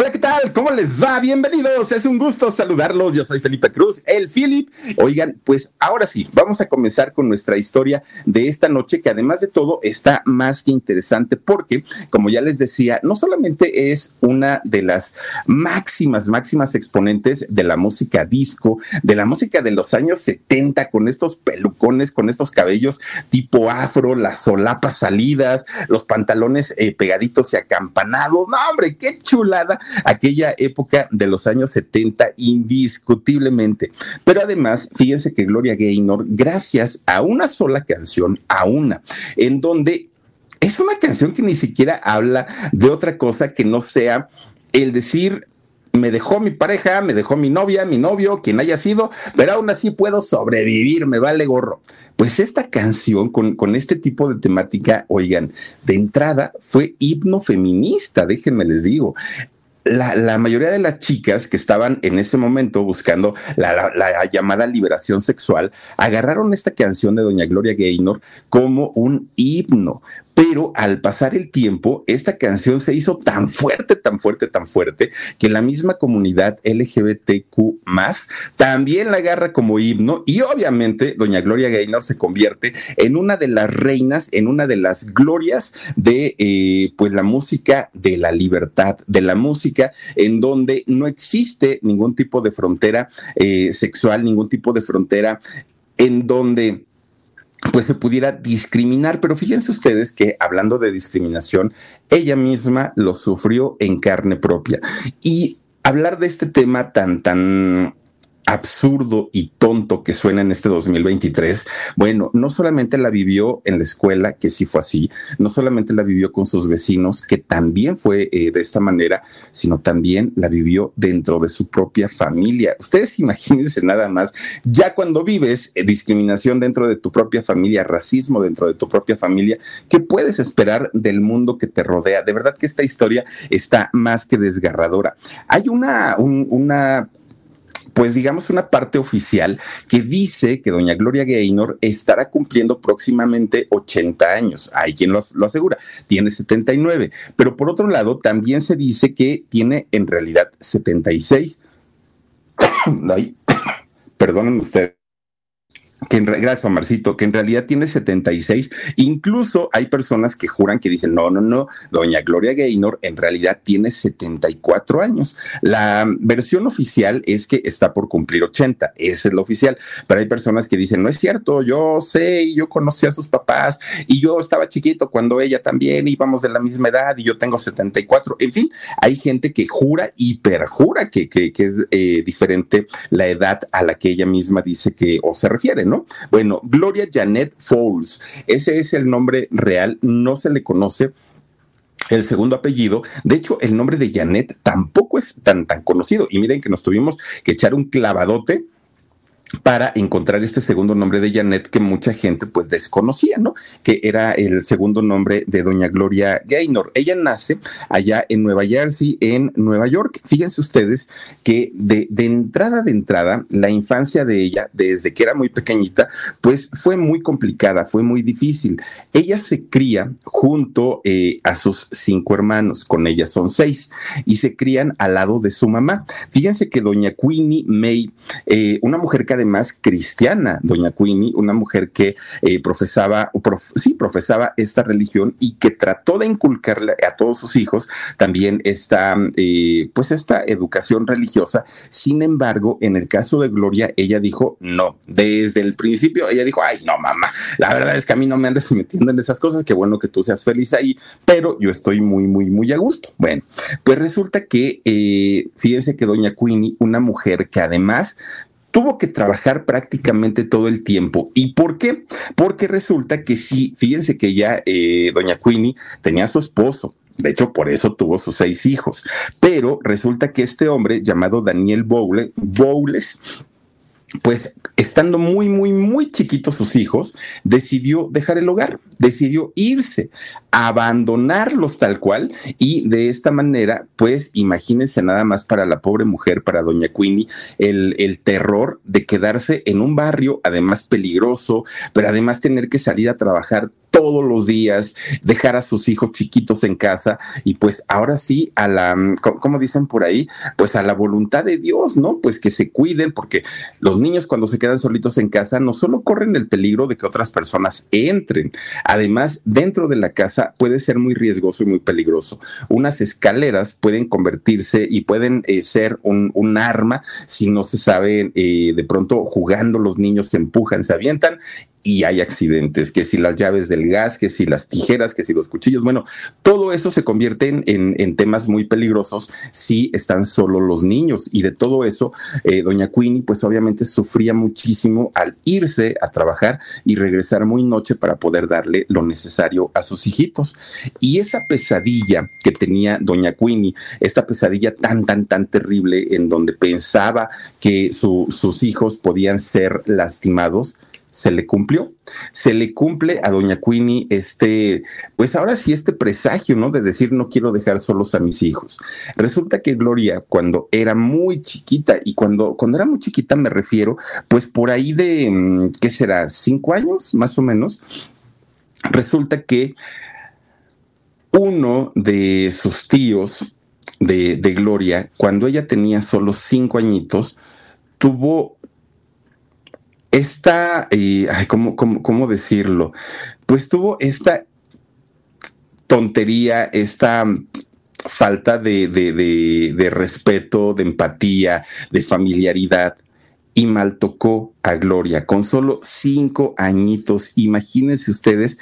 Hola, ¿qué tal? ¿Cómo les va? Bienvenidos. Es un gusto saludarlos. Yo soy Felipe Cruz, el Philip. Oigan, pues ahora sí, vamos a comenzar con nuestra historia de esta noche, que además de todo está más que interesante porque, como ya les decía, no solamente es una de las máximas, máximas exponentes de la música disco, de la música de los años 70, con estos pelucones, con estos cabellos tipo afro, las solapas salidas, los pantalones eh, pegaditos y acampanados. No, hombre, qué chulada aquella época de los años 70 indiscutiblemente. Pero además, fíjense que Gloria Gaynor, gracias a una sola canción, a una, en donde es una canción que ni siquiera habla de otra cosa que no sea el decir me dejó mi pareja, me dejó mi novia, mi novio, quien haya sido, pero aún así puedo sobrevivir, me vale gorro. Pues esta canción con, con este tipo de temática, oigan, de entrada fue himno feminista, déjenme les digo la, mayoría de las chicas que estaban en ese momento buscando la, llamada liberación sexual agarraron esta canción de Doña Gloria Gaynor como un himno pero al pasar el tiempo, esta canción se hizo tan fuerte, tan fuerte, tan fuerte, que la misma comunidad LGBTQ también la agarra como himno y obviamente doña Gloria Gaynor se convierte en una de las reinas, en una de las glorias de eh, pues la música de la libertad, de la música en donde no existe ningún tipo de frontera eh, sexual, ningún tipo de frontera en donde pues se pudiera discriminar. Pero fíjense ustedes que hablando de discriminación, ella misma lo sufrió en carne propia. Y hablar de este tema tan, tan absurdo y tonto que suena en este 2023, bueno, no solamente la vivió en la escuela, que sí fue así, no solamente la vivió con sus vecinos, que también fue eh, de esta manera, sino también la vivió dentro de su propia familia. Ustedes imagínense nada más, ya cuando vives eh, discriminación dentro de tu propia familia, racismo dentro de tu propia familia, ¿qué puedes esperar del mundo que te rodea? De verdad que esta historia está más que desgarradora. Hay una, una pues digamos una parte oficial que dice que doña Gloria Gaynor estará cumpliendo próximamente 80 años. Hay quien lo, asegura, tiene 79, pero por otro lado también se dice que tiene en realidad 76. Ay, perdonen ustedes que en, gracias Omarcito, que en realidad tiene 76. Incluso hay personas que juran que dicen, no, no, no, doña Gloria Gaynor en realidad tiene 74 años. La versión oficial es que está por cumplir 80, esa es la oficial, pero hay personas que dicen, no es cierto, yo sé, yo conocí a sus papás y yo estaba chiquito cuando ella también íbamos de la misma edad y yo tengo 74. En fin, hay gente que jura y perjura que, que, que es eh, diferente la edad a la que ella misma dice que o se refiere, ¿no? Bueno, Gloria Janet Fowles, ese es el nombre real, no se le conoce el segundo apellido. De hecho, el nombre de Janet tampoco es tan, tan conocido. Y miren que nos tuvimos que echar un clavadote para encontrar este segundo nombre de Janet que mucha gente pues desconocía, ¿no? Que era el segundo nombre de doña Gloria Gaynor. Ella nace allá en Nueva Jersey, en Nueva York. Fíjense ustedes que de, entrada, de entrada, la infancia de ella, desde que era muy pequeñita, pues fue muy complicada, fue muy difícil. Ella se cría junto eh, a sus cinco hermanos, con ella son seis, y se crían al lado de su mamá. Fíjense que doña Queenie May, eh, una mujer que además cristiana, doña Queenie, una mujer que eh, profesaba, sí, profesaba esta religión y que trató de inculcarle a todos sus hijos también esta, eh, pues esta educación religiosa. Sin embargo, en el caso de Gloria, ella dijo no. Desde el principio, ella dijo, ay, no, mamá, la verdad es que a mí no me andes metiendo en esas cosas, qué bueno que tú seas feliz ahí, pero yo estoy muy, muy, muy a gusto. Bueno, pues resulta que, eh, fíjense que doña Queenie, una mujer que además tuvo que trabajar prácticamente todo el tiempo. ¿Y por qué? Porque resulta que sí, fíjense que ya eh, doña Queenie tenía a su esposo, de hecho, por eso tuvo sus seis hijos. Pero resulta que este hombre llamado Daniel Bowles, Bowles pues estando muy, muy, muy chiquitos sus hijos, decidió dejar el hogar, decidió irse, abandonarlos tal cual y de esta manera, pues imagínense nada más para la pobre mujer, para doña Queenie, el, el terror de quedarse en un barrio, además peligroso, pero además tener que salir a trabajar todos los días, dejar a sus hijos chiquitos en casa y pues ahora sí a la, como dicen por ahí, pues a la voluntad de Dios, ¿no? Pues que se cuiden porque los niños cuando se quedan solitos en casa no solo corren el peligro de que otras personas entren, además dentro de la casa puede ser muy riesgoso y muy peligroso. Unas escaleras pueden convertirse y pueden eh, ser un, un, arma si no se sabe eh, de pronto jugando los niños se empujan, se avientan y hay accidentes, que si las llaves del gas, que si las tijeras, que si los cuchillos, bueno, todo eso se convierte en, en, temas muy peligrosos si están solo los niños. Y de todo eso, eh, doña Queenie, pues obviamente sufría muchísimo al irse a trabajar y regresar muy noche para poder darle lo necesario a sus hijitos. Y esa pesadilla que tenía doña Queenie, esta pesadilla tan, tan, tan terrible en donde pensaba que sus hijos podían ser lastimados, se le cumplió. Se le cumple a doña Queenie este, pues ahora sí este presagio, ¿no? De decir no quiero dejar solos a mis hijos. Resulta que Gloria, cuando era muy chiquita, y cuando, cuando era muy chiquita me refiero, pues por ahí de, mm, ¿qué será? Cinco años, más o menos, resulta que uno de sus tíos de, de Gloria, cuando ella tenía solo cinco añitos, tuvo esta, eh, ay, ¿cómo, cómo, decirlo? Pues tuvo esta tontería, esta falta de, de, respeto, de empatía, de familiaridad, y mal tocó a Gloria con solo cinco añitos. Imagínense ustedes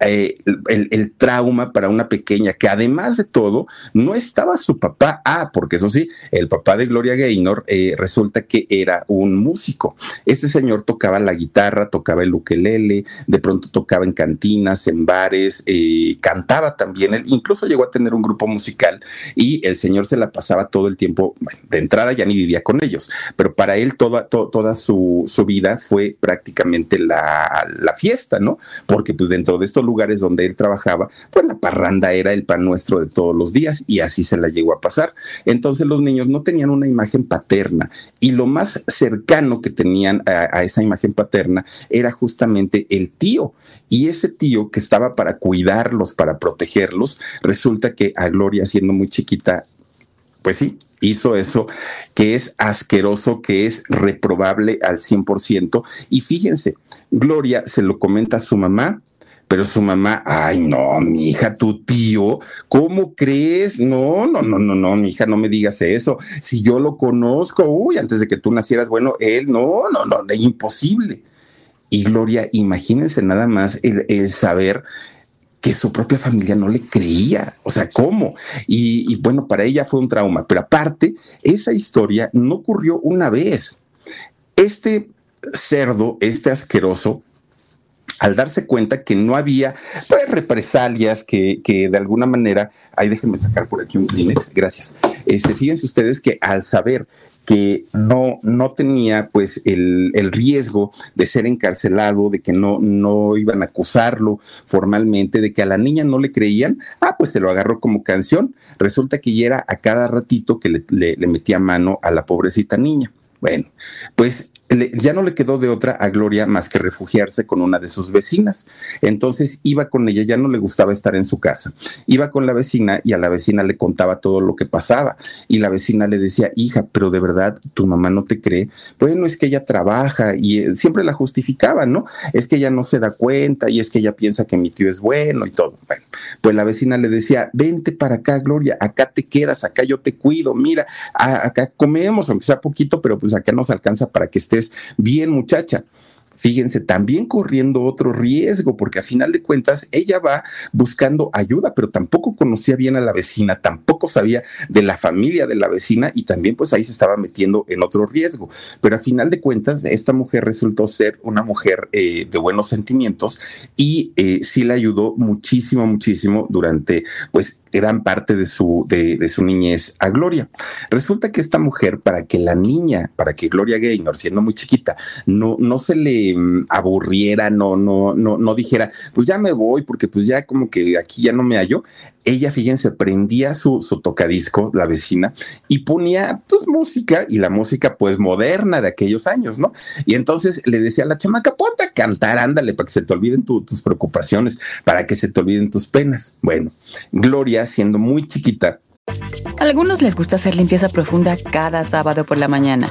eh, el, trauma para una pequeña que además de todo no estaba su papá. Ah, porque eso sí, el papá de Gloria Gaynor eh, resulta que era un músico. Este señor tocaba la guitarra, tocaba el ukelele, de pronto tocaba en cantinas, en bares, eh, cantaba también. Él incluso llegó a tener un grupo musical y el señor se la pasaba todo el tiempo. de entrada ya ni vivía con ellos, pero para él toda, toda su, su, vida fue prácticamente la, la fiesta, ¿no? Porque pues dentro de estos lugares donde él trabajaba, pues la parranda era el pan nuestro de todos los días y así se la llegó a pasar. Entonces los niños no tenían una imagen paterna y lo más cercano que tenían a, esa imagen paterna era justamente el tío. Y ese tío que estaba para cuidarlos, para protegerlos, resulta que a Gloria siendo muy chiquita, pues sí, hizo eso que es asqueroso, que es reprobable al 100%. Y fíjense, Gloria se lo comenta a su mamá pero su mamá, ay, no, mi hija, tu tío, ¿cómo crees? No, no, no, no, no, mi hija, no me digas eso. Si yo lo conozco, uy, antes de que tú nacieras, bueno, él, no, no, no, imposible. Y Gloria, imagínense nada más el, saber que su propia familia no le creía. O sea, ¿cómo? Y, y, bueno, para ella fue un trauma. Pero aparte, esa historia no ocurrió una vez. Este cerdo, este asqueroso, al darse cuenta que no había pues, represalias que, que, de alguna manera, ahí déjenme sacar por aquí un Kleenex, gracias. Este, fíjense ustedes que al saber que no, no tenía pues el, el, riesgo de ser encarcelado, de que no, no iban a acusarlo formalmente, de que a la niña no le creían, ah, pues se lo agarró como canción. Resulta que ya era a cada ratito que le, le metía mano a la pobrecita niña. Bueno, pues ya no le quedó de otra a Gloria más que refugiarse con una de sus vecinas. Entonces iba con ella, ya no le gustaba estar en su casa. Iba con la vecina y a la vecina le contaba todo lo que pasaba. Y la vecina le decía, hija, pero de verdad tu mamá no te cree. Bueno, es que ella trabaja y eh, siempre la justificaba, ¿no? Es que ella no se da cuenta y es que ella piensa que mi tío es bueno y todo. Bueno, pues la vecina le decía, vente para acá, Gloria, acá te quedas, acá yo te cuido, mira, acá comemos, aunque sea poquito, pero pues acá nos alcanza para que estés bien, muchacha fíjense, también corriendo otro riesgo, porque a final de cuentas ella va buscando ayuda, pero tampoco conocía bien a la vecina, tampoco sabía de la familia de la vecina y también pues ahí se estaba metiendo en otro riesgo. Pero a final de cuentas esta mujer resultó ser una mujer eh, de buenos sentimientos y eh, sí le ayudó muchísimo, muchísimo durante pues gran parte de su, de, su niñez a Gloria. Resulta que esta mujer, para que la niña, para que Gloria Gaynor, siendo muy chiquita, no, no se le mm, aburriera, no, no, no, no dijera, pues ya me voy, porque pues ya como que aquí ya no me hallo, ella, fíjense, prendía su, su, tocadisco, la vecina, y ponía pues música, y la música pues moderna de aquellos años, ¿no? Y entonces le decía a la chamaca, ponte a cantar, ándale, para que se te olviden tus preocupaciones, para que se te olviden tus penas. Bueno, Gloria, siendo muy chiquita. A algunos les gusta hacer limpieza profunda cada sábado por la mañana.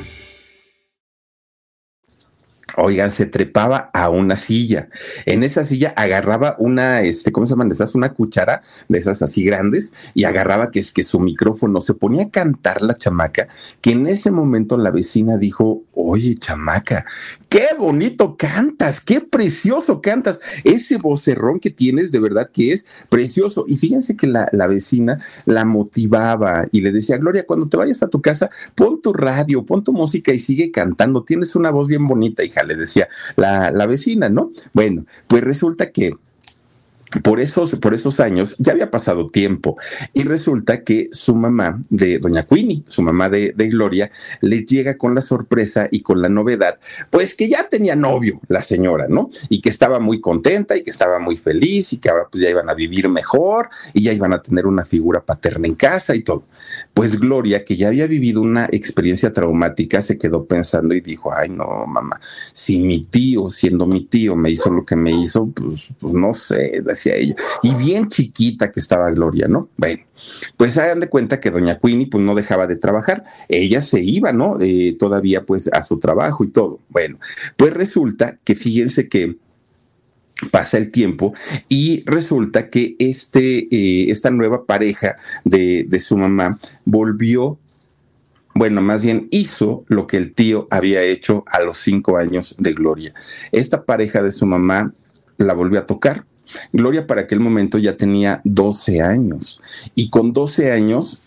Oigan, se trepaba a una silla. En esa silla agarraba una, este, ¿cómo se llaman esas? Una cuchara de esas así grandes y agarraba que es que su micrófono se ponía a cantar la chamaca, que en ese momento la vecina dijo, oye, chamaca, qué bonito cantas, qué precioso cantas. Ese vocerrón que tienes de verdad que es precioso. Y fíjense que la, la vecina la motivaba y le decía, Gloria, cuando te vayas a tu casa, pon tu radio, pon tu música y sigue cantando. Tienes una voz bien bonita, hija le decía la, la vecina, ¿no? Bueno, pues resulta que por esos, por esos años ya había pasado tiempo y resulta que su mamá de doña Queenie, su mamá de, de, Gloria, le llega con la sorpresa y con la novedad, pues que ya tenía novio la señora, ¿no? Y que estaba muy contenta y que estaba muy feliz y que ahora pues ya iban a vivir mejor y ya iban a tener una figura paterna en casa y todo. Pues Gloria, que ya había vivido una experiencia traumática, se quedó pensando y dijo, ay no, mamá, si mi tío, siendo mi tío, me hizo lo que me hizo, pues, pues no sé, decía ella. Y bien chiquita que estaba Gloria, ¿no? Bueno, pues hagan de cuenta que doña Queenie pues no dejaba de trabajar, ella se iba, ¿no? Eh, todavía pues a su trabajo y todo. Bueno, pues resulta que fíjense que pasa el tiempo y resulta que este, eh, esta nueva pareja de, de su mamá volvió bueno, más bien hizo lo que el tío había hecho a los cinco años de Gloria. Esta pareja de su mamá la volvió a tocar. Gloria para aquel momento ya tenía 12 años y con 12 años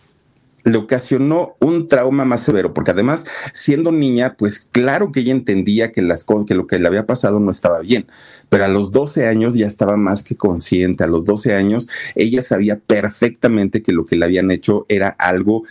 le ocasionó un trauma más severo, porque además, siendo niña, pues claro que ella entendía que, las, que lo que le había pasado no estaba bien, pero a los 12 años ya estaba más que consciente, a los 12 años ella sabía perfectamente que lo que le habían hecho era algo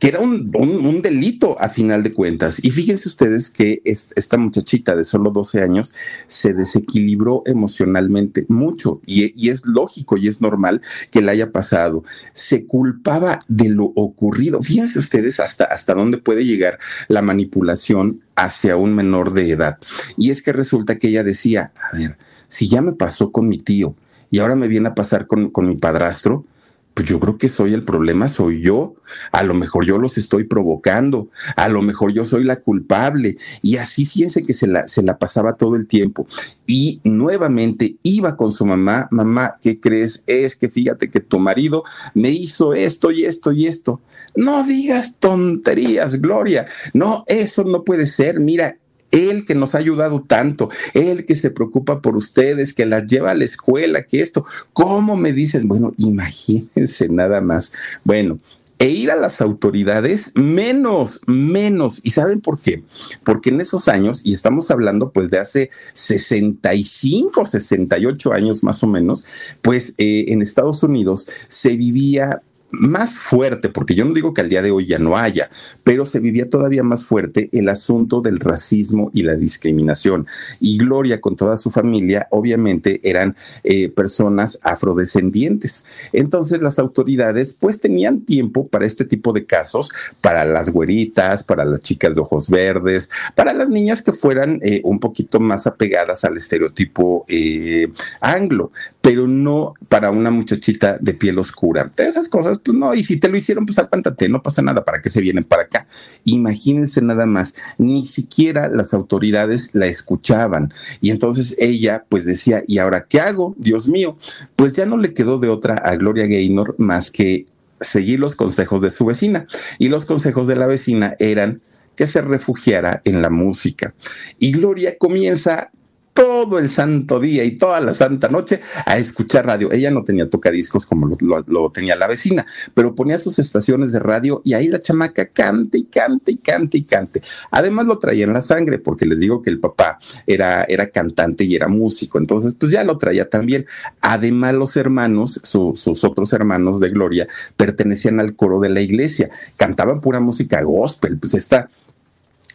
que era un, un, delito a final de cuentas. Y fíjense ustedes que esta muchachita de solo 12 años se desequilibró emocionalmente mucho y, es lógico y es normal que le haya pasado. Se culpaba de lo ocurrido. Fíjense ustedes hasta, hasta dónde puede llegar la manipulación hacia un menor de edad. Y es que resulta que ella decía, a ver, si ya me pasó con mi tío y ahora me viene a pasar con, con mi padrastro, pues yo creo que soy el problema, soy yo. A lo mejor yo los estoy provocando, a lo mejor yo soy la culpable. Y así fíjense que se la, se la pasaba todo el tiempo. Y nuevamente iba con su mamá, mamá, ¿qué crees? Es que fíjate que tu marido me hizo esto y esto y esto. No digas tonterías, Gloria. No, eso no puede ser. Mira, él que nos ha ayudado tanto, él que se preocupa por ustedes, que las lleva a la escuela, que esto, ¿cómo me dicen? Bueno, imagínense nada más. Bueno, e ir a las autoridades menos, menos. ¿Y saben por qué? Porque en esos años, y estamos hablando pues de hace 65, 68 años más o menos, pues eh, en Estados Unidos se vivía más fuerte, porque yo no digo que al día de hoy ya no haya, pero se vivía todavía más fuerte el asunto del racismo y la discriminación. Y Gloria con toda su familia, obviamente, eran eh, personas afrodescendientes. Entonces las autoridades pues tenían tiempo para este tipo de casos, para las güeritas, para las chicas de ojos verdes, para las niñas que fueran eh, un poquito más apegadas al estereotipo eh, anglo, pero no para una muchachita de piel oscura. Esas cosas pues no, y si te lo hicieron, pues apántate, no pasa nada, ¿para qué se vienen para acá? Imagínense nada más, ni siquiera las autoridades la escuchaban. Y entonces ella pues decía, ¿y ahora qué hago? Dios mío, pues ya no le quedó de otra a Gloria Gaynor más que seguir los consejos de su vecina. Y los consejos de la vecina eran que se refugiara en la música. Y Gloria comienza todo el santo día y toda la santa noche a escuchar radio. Ella no tenía tocadiscos como lo, tenía la vecina, pero ponía sus estaciones de radio y ahí la chamaca cante y cante y cante y cante. Además lo traía en la sangre, porque les digo que el papá era, era cantante y era músico, entonces pues ya lo traía también. Además los hermanos, sus otros hermanos de Gloria, pertenecían al coro de la iglesia, cantaban pura música gospel, pues esta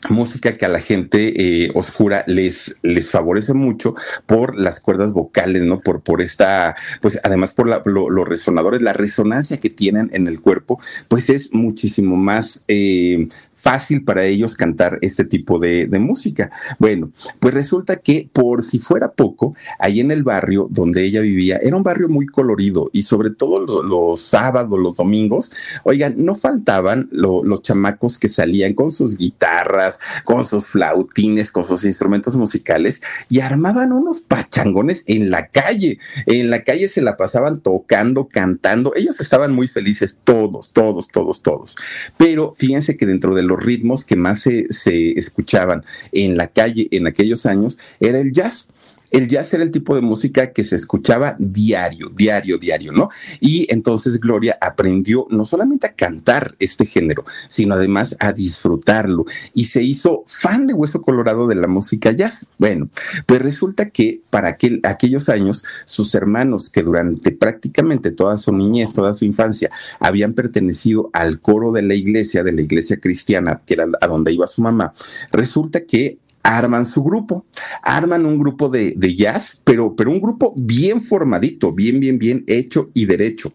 música que a la gente eh, oscura les, les favorece mucho por las cuerdas vocales, ¿no? Por, por esta, pues además por los resonadores, la resonancia que tienen en el cuerpo, pues es muchísimo más eh, fácil para ellos cantar este tipo de, música. Bueno, pues resulta que por si fuera poco, ahí en el barrio donde ella vivía, era un barrio muy colorido y sobre todo los, sábados, los domingos, oigan, no faltaban los chamacos que salían con sus guitarras, con sus flautines, con sus instrumentos musicales y armaban unos pachangones en la calle. En la calle se la pasaban tocando, cantando. Ellos estaban muy felices, todos, todos, todos, todos. Pero fíjense que dentro de los ritmos que más se, se escuchaban en la calle en aquellos años era el jazz el jazz era el tipo de música que se escuchaba diario, diario, diario, ¿no? Y entonces Gloria aprendió no solamente a cantar este género, sino además a disfrutarlo y se hizo fan de Hueso Colorado de la música jazz. Bueno, pues resulta que para aquel, aquellos años sus hermanos que durante prácticamente toda su niñez, toda su infancia, habían pertenecido al coro de la iglesia, de la iglesia cristiana, que era a donde iba su mamá, resulta que arman su grupo, arman un grupo de, de, jazz, pero, pero un grupo bien formadito, bien, bien, bien hecho y derecho.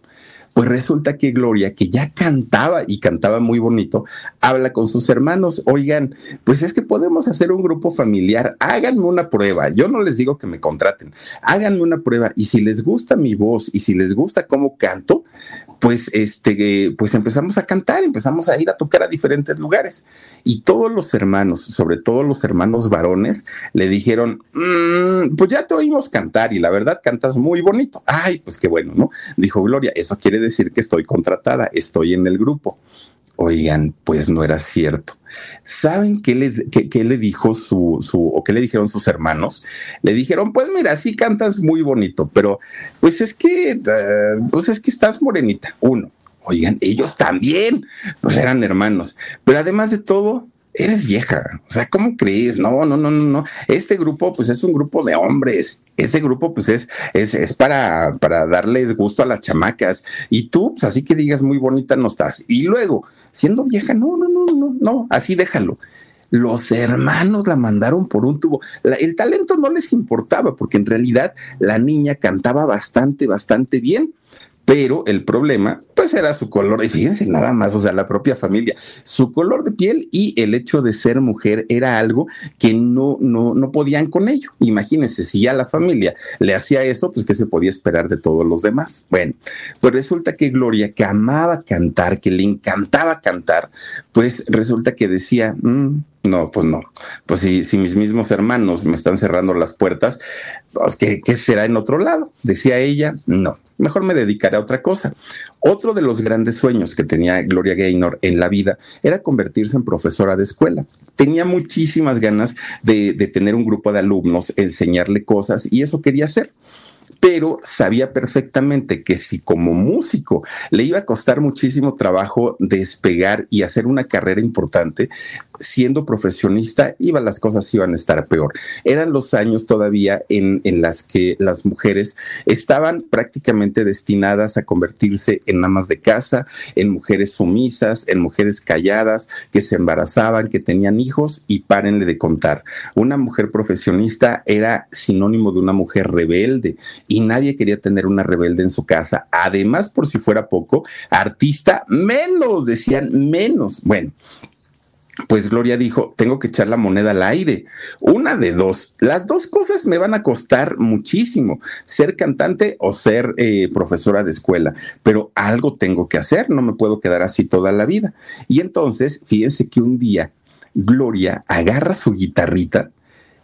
Pues resulta que Gloria, que ya cantaba y cantaba muy bonito, habla con sus hermanos, oigan, pues es que podemos hacer un grupo familiar, háganme una prueba, yo no les digo que me contraten, háganme una prueba. Y si les gusta mi voz y si les gusta cómo canto, pues este, pues empezamos a cantar, empezamos a ir a tocar a diferentes lugares y todos los hermanos, sobre todo los hermanos varones, le dijeron, mm, pues ya te oímos cantar y la verdad cantas muy bonito. Ay, pues qué bueno, ¿no? Dijo Gloria, eso quiere decir que estoy contratada, estoy en el grupo. Oigan, pues no era cierto. ¿Saben qué le, qué, le dijo su, su, o qué le dijeron sus hermanos? Le dijeron, pues mira, sí cantas muy bonito, pero pues es que, eh, pues es que estás morenita, uno. Oigan, ellos también, pues eran hermanos. Pero además de todo, eres vieja. O sea, ¿cómo crees? No, no, no, no, no. Este grupo, pues es un grupo de hombres. Este grupo, pues es, es, es para, para darles gusto a las chamacas. Y tú, pues así que digas muy bonita no estás. Y luego, siendo vieja, no, no, no, no, no, así déjalo. Los hermanos la mandaron por un tubo. el talento no les importaba porque en realidad la niña cantaba bastante, bastante bien pero el problema pues era su color, y fíjense nada más, o sea, la propia familia, su color de piel y el hecho de ser mujer era algo que no, no, no podían con ello. Imagínense, si ya la familia le hacía eso, pues qué se podía esperar de todos los demás. Bueno, pues resulta que Gloria, que amaba cantar, que le encantaba cantar, pues resulta que decía, mm, no, pues no. Pues si, si mis mismos hermanos me están cerrando las puertas, pues ¿qué, ¿qué será en otro lado? Decía ella, no mejor me dedicaré a otra cosa. Otro de los grandes sueños que tenía Gloria Gaynor en la vida era convertirse en profesora de escuela. Tenía muchísimas ganas de, tener un grupo de alumnos, enseñarle cosas y eso quería hacer. Pero sabía perfectamente que si como músico le iba a costar muchísimo trabajo despegar y hacer una carrera importante, siendo profesionista, iba, las cosas iban a estar peor. Eran los años todavía en, en las que las mujeres estaban prácticamente destinadas a convertirse en amas de casa, en mujeres sumisas, en mujeres calladas, que se embarazaban, que tenían hijos y párenle de contar. Una mujer profesionista era sinónimo de una mujer rebelde y nadie quería tener una rebelde en su casa. Además, por si fuera poco, artista menos, decían menos. Bueno, pues Gloria dijo, tengo que echar la moneda al aire. Una de dos. Las dos cosas me van a costar muchísimo, ser cantante o ser eh, profesora de escuela, pero algo tengo que hacer, no me puedo quedar así toda la vida. Y entonces, fíjense que un día Gloria agarra su guitarrita,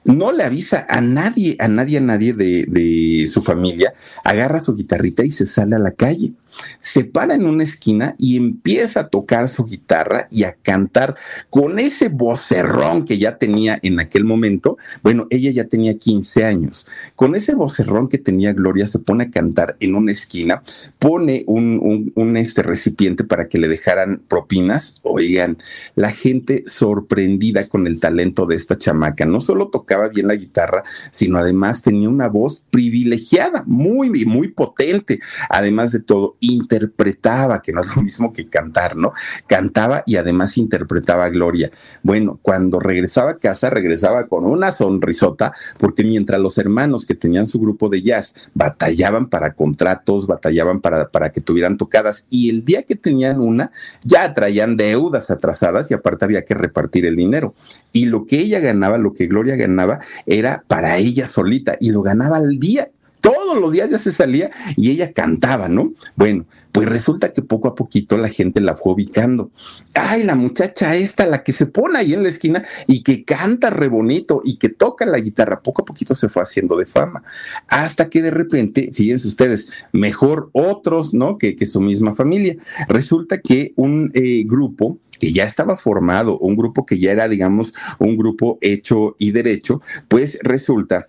no le avisa a nadie, a nadie, a nadie de, de su familia, agarra su guitarrita y se sale a la calle se para en una esquina y empieza a tocar su guitarra y a cantar con ese vocerrón que ya tenía en aquel momento. Bueno, ella ya tenía 15 años. Con ese vocerrón que tenía Gloria, se pone a cantar en una esquina, pone un, un, este recipiente para que le dejaran propinas. Oigan, la gente sorprendida con el talento de esta chamaca. No solo tocaba bien la guitarra, sino además tenía una voz privilegiada, muy, muy potente. Además de todo, interpretaba, que no es lo mismo que cantar, ¿no? Cantaba y además interpretaba a Gloria. Bueno, cuando regresaba a casa, regresaba con una sonrisota, porque mientras los hermanos que tenían su grupo de jazz batallaban para contratos, batallaban para, para que tuvieran tocadas, y el día que tenían una, ya traían deudas atrasadas y aparte había que repartir el dinero. Y lo que ella ganaba, lo que Gloria ganaba, era para ella solita y lo ganaba al día todos los días ya se salía y ella cantaba, ¿no? Bueno, pues resulta que poco a poquito la gente la fue ubicando. Ay, la muchacha esta, la que se pone ahí en la esquina y que canta re bonito y que toca la guitarra, poco a poquito se fue haciendo de fama. Hasta que de repente, fíjense ustedes, mejor otros, ¿no? Que, su misma familia. Resulta que un eh, grupo que ya estaba formado, un grupo que ya era, digamos, un grupo hecho y derecho, pues resulta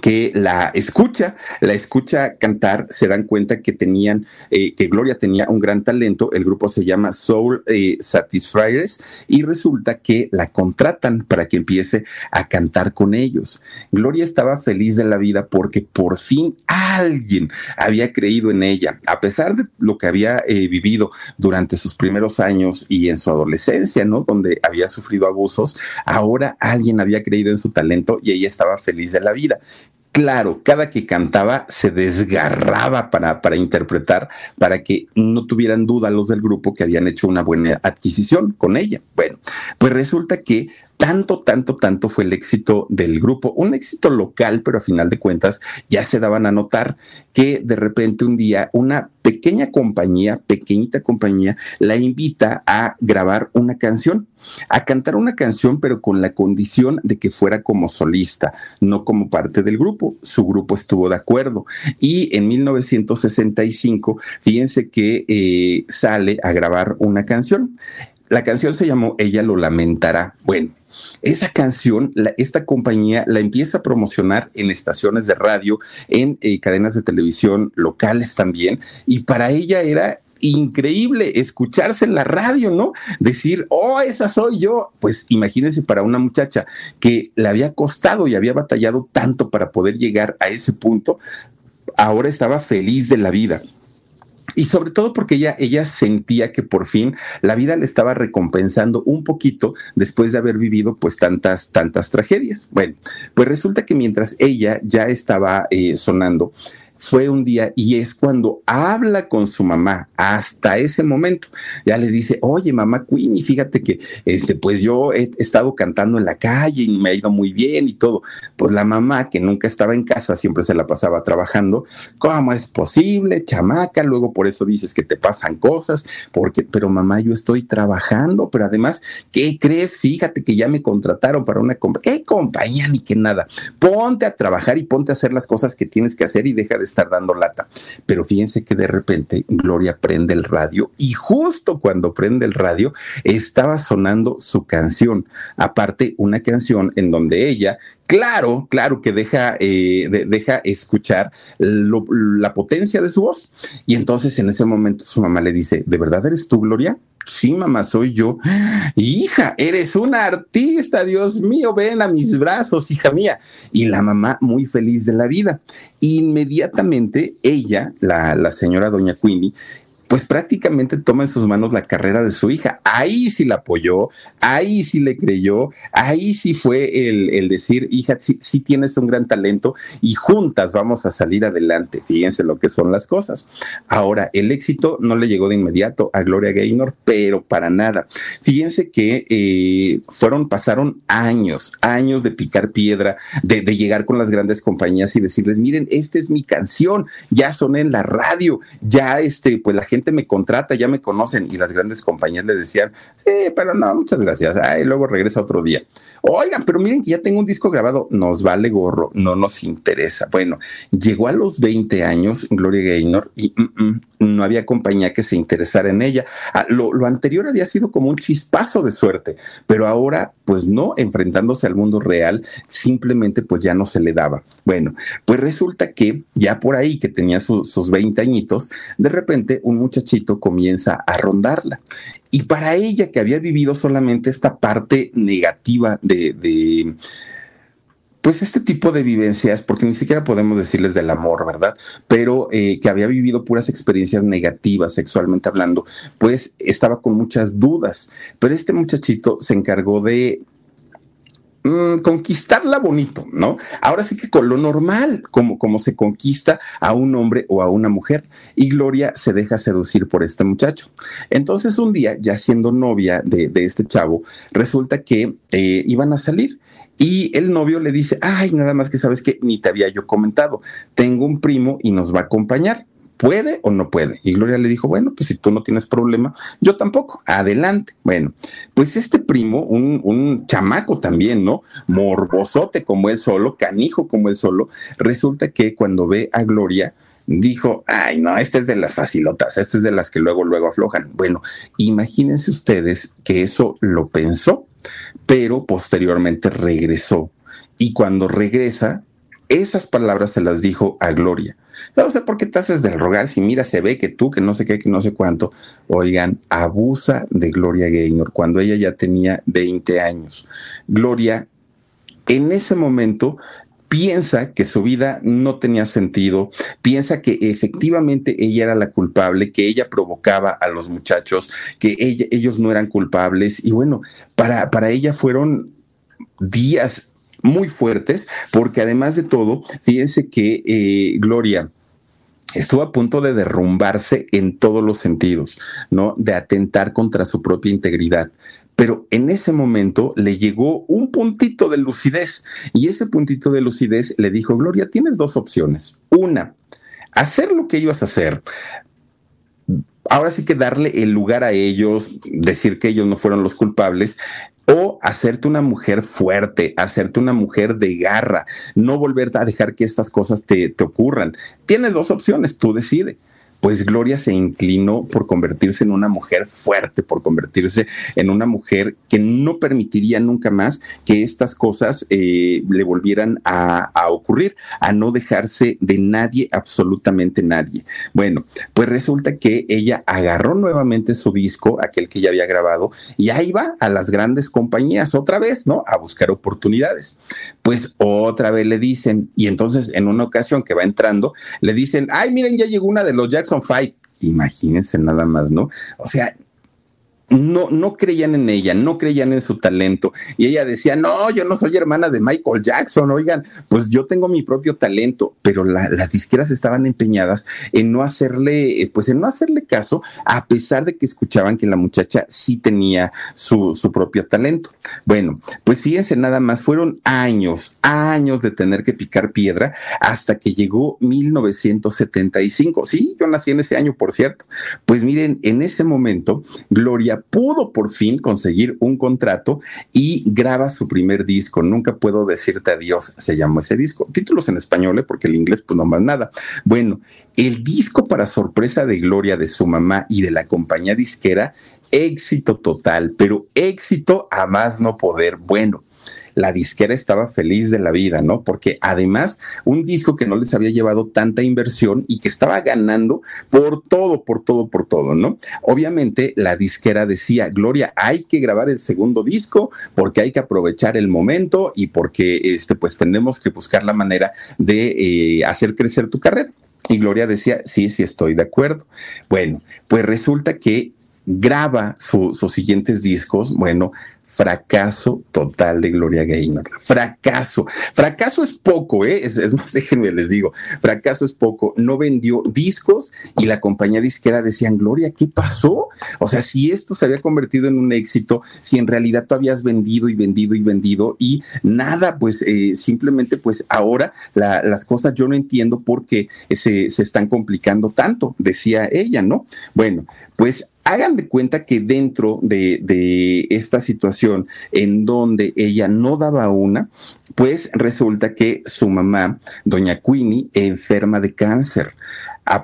que la escucha, la escucha cantar, se dan cuenta que tenían, eh, que Gloria tenía un gran talento, el grupo se llama Soul eh, Satisfiers y resulta que la contratan para que empiece a cantar con ellos. Gloria estaba feliz de la vida porque por fin alguien había creído en ella, a pesar de lo que había eh, vivido durante sus primeros años y en su adolescencia, ¿no? Donde había sufrido abusos, ahora alguien había creído en su talento y ella estaba feliz de la vida claro, cada que cantaba se desgarraba para, para interpretar, para que no tuvieran duda los del grupo que habían hecho una buena adquisición con ella. Bueno, pues resulta que tanto, tanto, tanto fue el éxito del grupo, un éxito local, pero a final de cuentas ya se daban a notar que de repente un día una pequeña compañía, pequeñita compañía, la invita a grabar una canción, a cantar una canción, pero con la condición de que fuera como solista, no como parte del grupo. Su grupo estuvo de acuerdo. Y en 1965, fíjense que eh, sale a grabar una canción. La canción se llamó Ella lo lamentará. Bueno, esa canción, esta compañía la empieza a promocionar en estaciones de radio, en eh, cadenas de televisión locales también, y para ella era increíble escucharse en la radio, ¿no? Decir, oh, esa soy yo. Pues imagínense para una muchacha que le había costado y había batallado tanto para poder llegar a ese punto, ahora estaba feliz de la vida. Y sobre todo porque ella, ella sentía que por fin la vida le estaba recompensando un poquito después de haber vivido pues tantas, tantas tragedias. Bueno, pues resulta que mientras ella ya estaba eh, sonando, fue un día y es cuando habla con su mamá hasta ese momento. Ya le dice, oye, mamá Queenie, fíjate que este, pues yo he estado cantando en la calle y me ha ido muy bien y todo. Pues la mamá, que nunca estaba en casa, siempre se la pasaba trabajando. ¿Cómo es posible, chamaca? Luego por eso dices que te pasan cosas, porque, pero mamá, yo estoy trabajando, pero además, ¿qué crees? Fíjate que ya me contrataron para una compañía. ¿Qué compañía ni que nada? Ponte a trabajar y ponte a hacer las cosas que tienes que hacer y deja de estar dando lata. Pero fíjense que de repente Gloria prende el radio y justo cuando prende el radio estaba sonando su canción. Aparte, una canción en donde ella claro, claro que deja, eh, deja escuchar la potencia de su voz. Y entonces en ese momento su mamá le dice, ¿de verdad eres tú, Gloria? Sí, mamá, soy yo. Hija, eres una artista, Dios mío, ven a mis brazos, hija mía. Y la mamá muy feliz de la vida. Inmediatamente ella, la, la señora doña Queenie, pues prácticamente toma en sus manos la carrera de su hija. Ahí sí la apoyó, ahí sí le creyó, ahí sí fue el, decir, hija, sí, tienes un gran talento y juntas vamos a salir adelante. Fíjense lo que son las cosas. Ahora, el éxito no le llegó de inmediato a Gloria Gaynor, pero para nada. Fíjense que eh, fueron, pasaron años, años de picar piedra, de, de llegar con las grandes compañías y decirles, miren, esta es mi canción, ya soné en la radio, ya este, pues la gente me contrata, ya me conocen y las grandes compañías le decían, sí, pero no, muchas gracias, ay, luego regresa otro día. Oigan, pero miren que ya tengo un disco grabado, nos vale gorro, no nos interesa. Bueno, llegó a los 20 años Gloria Gaynor y mm, mm, no había compañía que se interesara en ella. Ah, lo, lo anterior había sido como un chispazo de suerte, pero ahora, pues no, enfrentándose al mundo real, simplemente pues ya no se le daba. Bueno, pues resulta que ya por ahí que tenía sus 20 añitos, de repente un muchachito comienza a rondarla. Y para ella que había vivido solamente esta parte negativa de, pues este tipo de vivencias, porque ni siquiera podemos decirles del amor, ¿verdad? Pero eh, que había vivido puras experiencias negativas sexualmente hablando, pues estaba con muchas dudas. Pero este muchachito se encargó de Mm, conquistarla bonito, ¿no? Ahora sí que con lo normal, como, como se conquista a un hombre o a una mujer. Y Gloria se deja seducir por este muchacho. Entonces un día, ya siendo novia de, este chavo, resulta que eh, iban a salir. Y el novio le dice, ay, nada más que sabes que ni te había yo comentado, tengo un primo y nos va a acompañar. ¿Puede o no puede? Y Gloria le dijo, bueno, pues si tú no tienes problema, yo tampoco, adelante. Bueno, pues este primo, un, un chamaco también, ¿no? Morbosote como él solo, canijo como él solo, resulta que cuando ve a Gloria, dijo, ay, no, este es de las facilotas, este es de las que luego, luego aflojan. Bueno, imagínense ustedes que eso lo pensó, pero posteriormente regresó. Y cuando regresa, esas palabras se las dijo a Gloria. No sé por qué te haces del rogar si mira, se ve que tú, que no sé qué, que no sé cuánto. Oigan, abusa de Gloria Gaynor cuando ella ya tenía 20 años. Gloria, en ese momento, piensa que su vida no tenía sentido, piensa que efectivamente ella era la culpable, que ella provocaba a los muchachos, que ellos no eran culpables. Y bueno, para, para ella fueron días muy fuertes, porque además de todo, fíjense que eh, Gloria estuvo a punto de derrumbarse en todos los sentidos, ¿no? De atentar contra su propia integridad. Pero en ese momento le llegó un puntito de lucidez y ese puntito de lucidez le dijo, Gloria, tienes dos opciones. Una, hacer lo que ibas a hacer, ahora sí que darle el lugar a ellos, decir que ellos no fueron los culpables o hacerte una mujer fuerte, hacerte una mujer de garra, no volverte a dejar que estas cosas te, te ocurran. Tienes dos opciones, tú decide pues Gloria se inclinó por convertirse en una mujer fuerte, por convertirse en una mujer que no permitiría nunca más que estas cosas eh, le volvieran a, ocurrir, a no dejarse de nadie, absolutamente nadie. Bueno, pues resulta que ella agarró nuevamente su disco, aquel que ya había grabado, y ahí va a las grandes compañías otra vez, ¿no? A buscar oportunidades. Pues otra vez le dicen, y entonces en una ocasión que va entrando, le dicen, ay, miren, ya llegó una de los Jackson Fight. Imagínense nada más, ¿no? O sea, no, no creían en ella, no creían en su talento. Y ella decía, no, yo no soy hermana de Michael Jackson, oigan, pues yo tengo mi propio talento, pero las disqueras estaban empeñadas en no hacerle, pues en no hacerle caso, a pesar de que escuchaban que la muchacha sí tenía su, su propio talento. Bueno, pues fíjense nada más, fueron años, años de tener que picar piedra hasta que llegó 1975. Sí, yo nací en ese año, por cierto. Pues miren, en ese momento, Gloria pudo por fin conseguir un contrato y graba su primer disco. Nunca puedo decirte adiós, se llamó ese disco. Títulos en español, ¿eh? porque el inglés pues no más nada. Bueno, el disco para sorpresa de Gloria de su mamá y de la compañía disquera, éxito total, pero éxito a más no poder. Bueno, la disquera estaba feliz de la vida, ¿no? Porque además, un disco que no les había llevado tanta inversión y que estaba ganando por todo, por todo, por todo, ¿no? Obviamente, la disquera decía, Gloria, hay que grabar el segundo disco porque hay que aprovechar el momento y porque, este, pues tenemos que buscar la manera de eh, hacer crecer tu carrera. Y Gloria decía, sí, sí, estoy de acuerdo. Bueno, pues resulta que graba sus siguientes discos, bueno, fracaso total de Gloria Gaynor. Fracaso. Fracaso es poco, ¿eh? Es, más, déjenme les digo, fracaso es poco. No vendió discos y la compañía disquera decían, Gloria, ¿qué pasó? O sea, si esto se había convertido en un éxito, si en realidad tú habías vendido y vendido y vendido y nada, pues eh, simplemente pues ahora las cosas yo no entiendo por qué se, se están complicando tanto, decía ella, ¿no? Bueno, pues hagan de cuenta que dentro de, esta situación en donde ella no daba una, pues resulta que su mamá, doña Queenie, enferma de cáncer.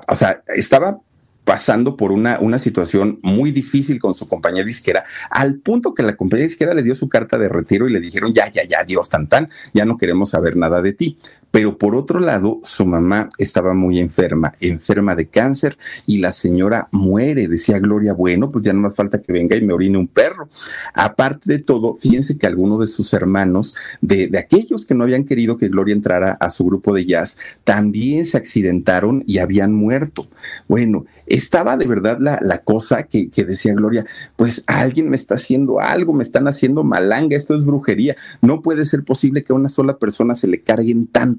O sea, estaba pasando por una, una situación muy difícil con su compañía disquera, al punto que la compañía disquera le dio su carta de retiro y le dijeron, ya, ya, ya, Dios, tan, tan, ya no queremos saber nada de ti. Pero por otro lado, su mamá estaba muy enferma, enferma de cáncer, y la señora muere. Decía Gloria, bueno, pues ya no más falta que venga y me orine un perro. Aparte de todo, fíjense que algunos de sus hermanos, de, de aquellos que no habían querido que Gloria entrara a su grupo de jazz, también se accidentaron y habían muerto. Bueno, estaba de verdad la, la cosa que, que, decía Gloria, pues alguien me está haciendo algo, me están haciendo malanga, esto es brujería. No puede ser posible que a una sola persona se le carguen tanto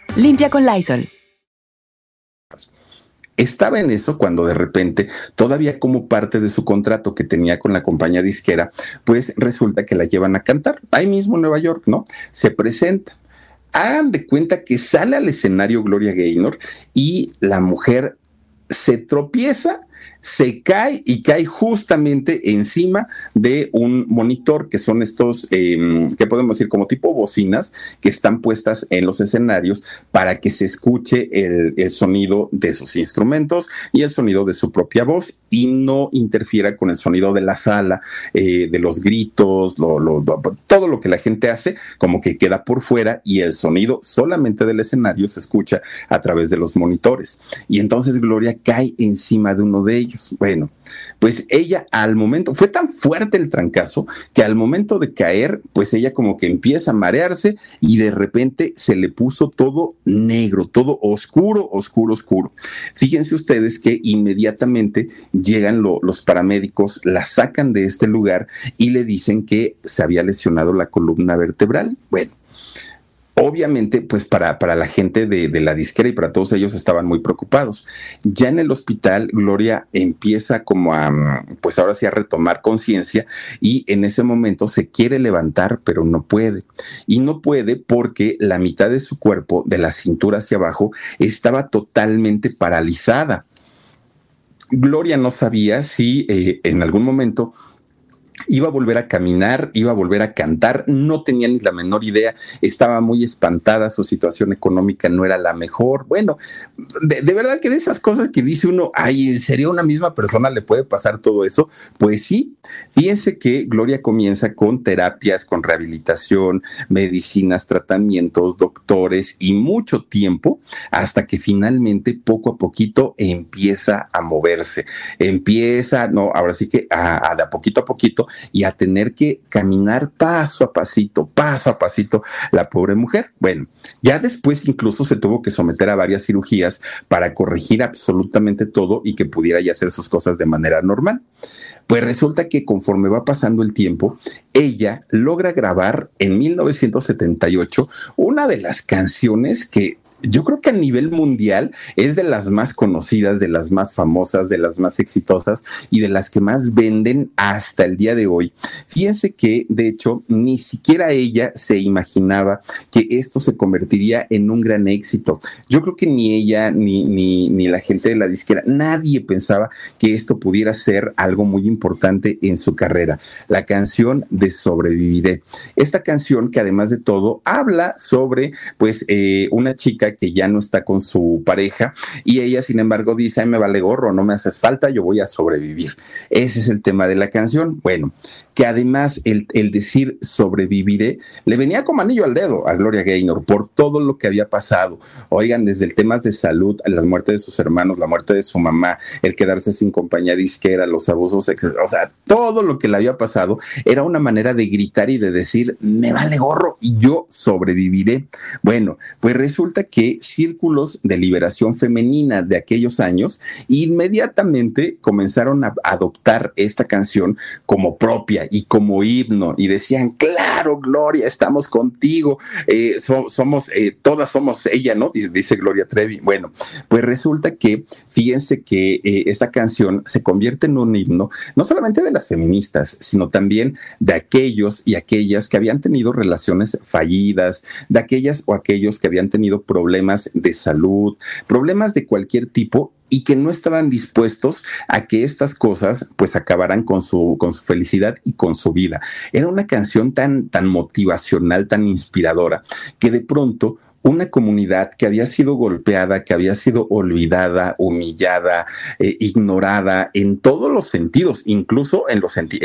limpia con Lysol. Estaba en eso cuando de repente, todavía como parte de su contrato que tenía con la compañía disquera, pues resulta que la llevan a cantar ahí mismo en Nueva York, ¿no? Se presenta hagan de cuenta que sale al escenario Gloria Gaynor y la mujer se tropieza se cae y cae justamente encima de un monitor, que son estos, eh, que podemos decir como tipo bocinas, que están puestas en los escenarios para que se escuche el, sonido de sus instrumentos y el sonido de su propia voz y no interfiera con el sonido de la sala, eh, de los gritos, todo lo que la gente hace, como que queda por fuera y el sonido solamente del escenario se escucha a través de los monitores. Y entonces Gloria cae encima de uno de ellos bueno, pues ella al momento, fue tan fuerte el trancazo que al momento de caer, pues ella como que empieza a marearse y de repente se le puso todo negro, todo oscuro, oscuro, oscuro. Fíjense ustedes que inmediatamente llegan los paramédicos, la sacan de este lugar y le dicen que se había lesionado la columna vertebral. Bueno, obviamente, pues para, para la gente de, la disquera y para todos ellos estaban muy preocupados. Ya en el hospital, Gloria empieza como a, pues ahora sí, a retomar conciencia y en ese momento se quiere levantar, pero no puede. Y no puede porque la mitad de su cuerpo, de la cintura hacia abajo, estaba totalmente paralizada. Gloria no sabía si eh, en algún momento iba a volver a caminar, iba a volver a cantar, no tenía ni la menor idea, estaba muy espantada, su situación económica no era la mejor. Bueno, de, verdad que de esas cosas que dice uno, ay, ¿en serio una misma persona le puede pasar todo eso? Pues sí, fíjense que Gloria comienza con terapias, con rehabilitación, medicinas, tratamientos, doctores y mucho tiempo hasta que finalmente poco a poquito empieza a moverse, empieza, no, ahora sí que a de a poquito a poquito y a tener que caminar paso a pasito, paso a pasito la pobre mujer. Bueno, ya después incluso se tuvo que someter a varias cirugías para corregir absolutamente todo y que pudiera ya hacer sus cosas de manera normal. Pues resulta que conforme va pasando el tiempo, ella logra grabar en 1978 una de las canciones que yo creo que a nivel mundial es de las más conocidas, de las más famosas, de las más exitosas y de las que más venden hasta el día de hoy. Fíjense que, de hecho, ni siquiera ella se imaginaba que esto se convertiría en un gran éxito. Yo creo que ni ella ni, ni, ni la gente de la disquera, nadie pensaba que esto pudiera ser algo muy importante en su carrera. La canción de Sobreviviré. Esta canción que además de todo habla sobre, pues, eh, una chica que ya no está con su pareja y ella, sin embargo, dice, me vale gorro, no me haces falta, yo voy a sobrevivir. Ese es el tema de la canción. Bueno, que además el, el decir sobreviviré le venía como anillo al dedo a Gloria Gaynor por todo lo que había pasado. Oigan, desde el tema de salud, la muerte de sus hermanos, la muerte de su mamá, el quedarse sin compañía disquera, los abusos, o sea, todo lo que le había pasado era una manera de gritar y de decir, me vale gorro y yo sobreviviré. Bueno, pues resulta que círculos de liberación femenina de aquellos años inmediatamente comenzaron a adoptar esta canción como propia y como himno y decían, claro, Gloria, estamos contigo, eh, somos, eh, todas somos ella, ¿no? Dice, Gloria Trevi. Bueno, pues resulta que, fíjense que eh, esta canción se convierte en un himno, no solamente de las feministas, sino también de aquellos y aquellas que habían tenido relaciones fallidas, de aquellas o aquellos que habían tenido problemas de salud, problemas de cualquier tipo y que no estaban dispuestos a que estas cosas pues acabaran con su, con su felicidad y con su vida. Era una canción tan, tan motivacional, tan inspiradora, que de pronto una comunidad que había sido golpeada, que había sido olvidada, humillada, eh, ignorada en todos los sentidos, incluso en,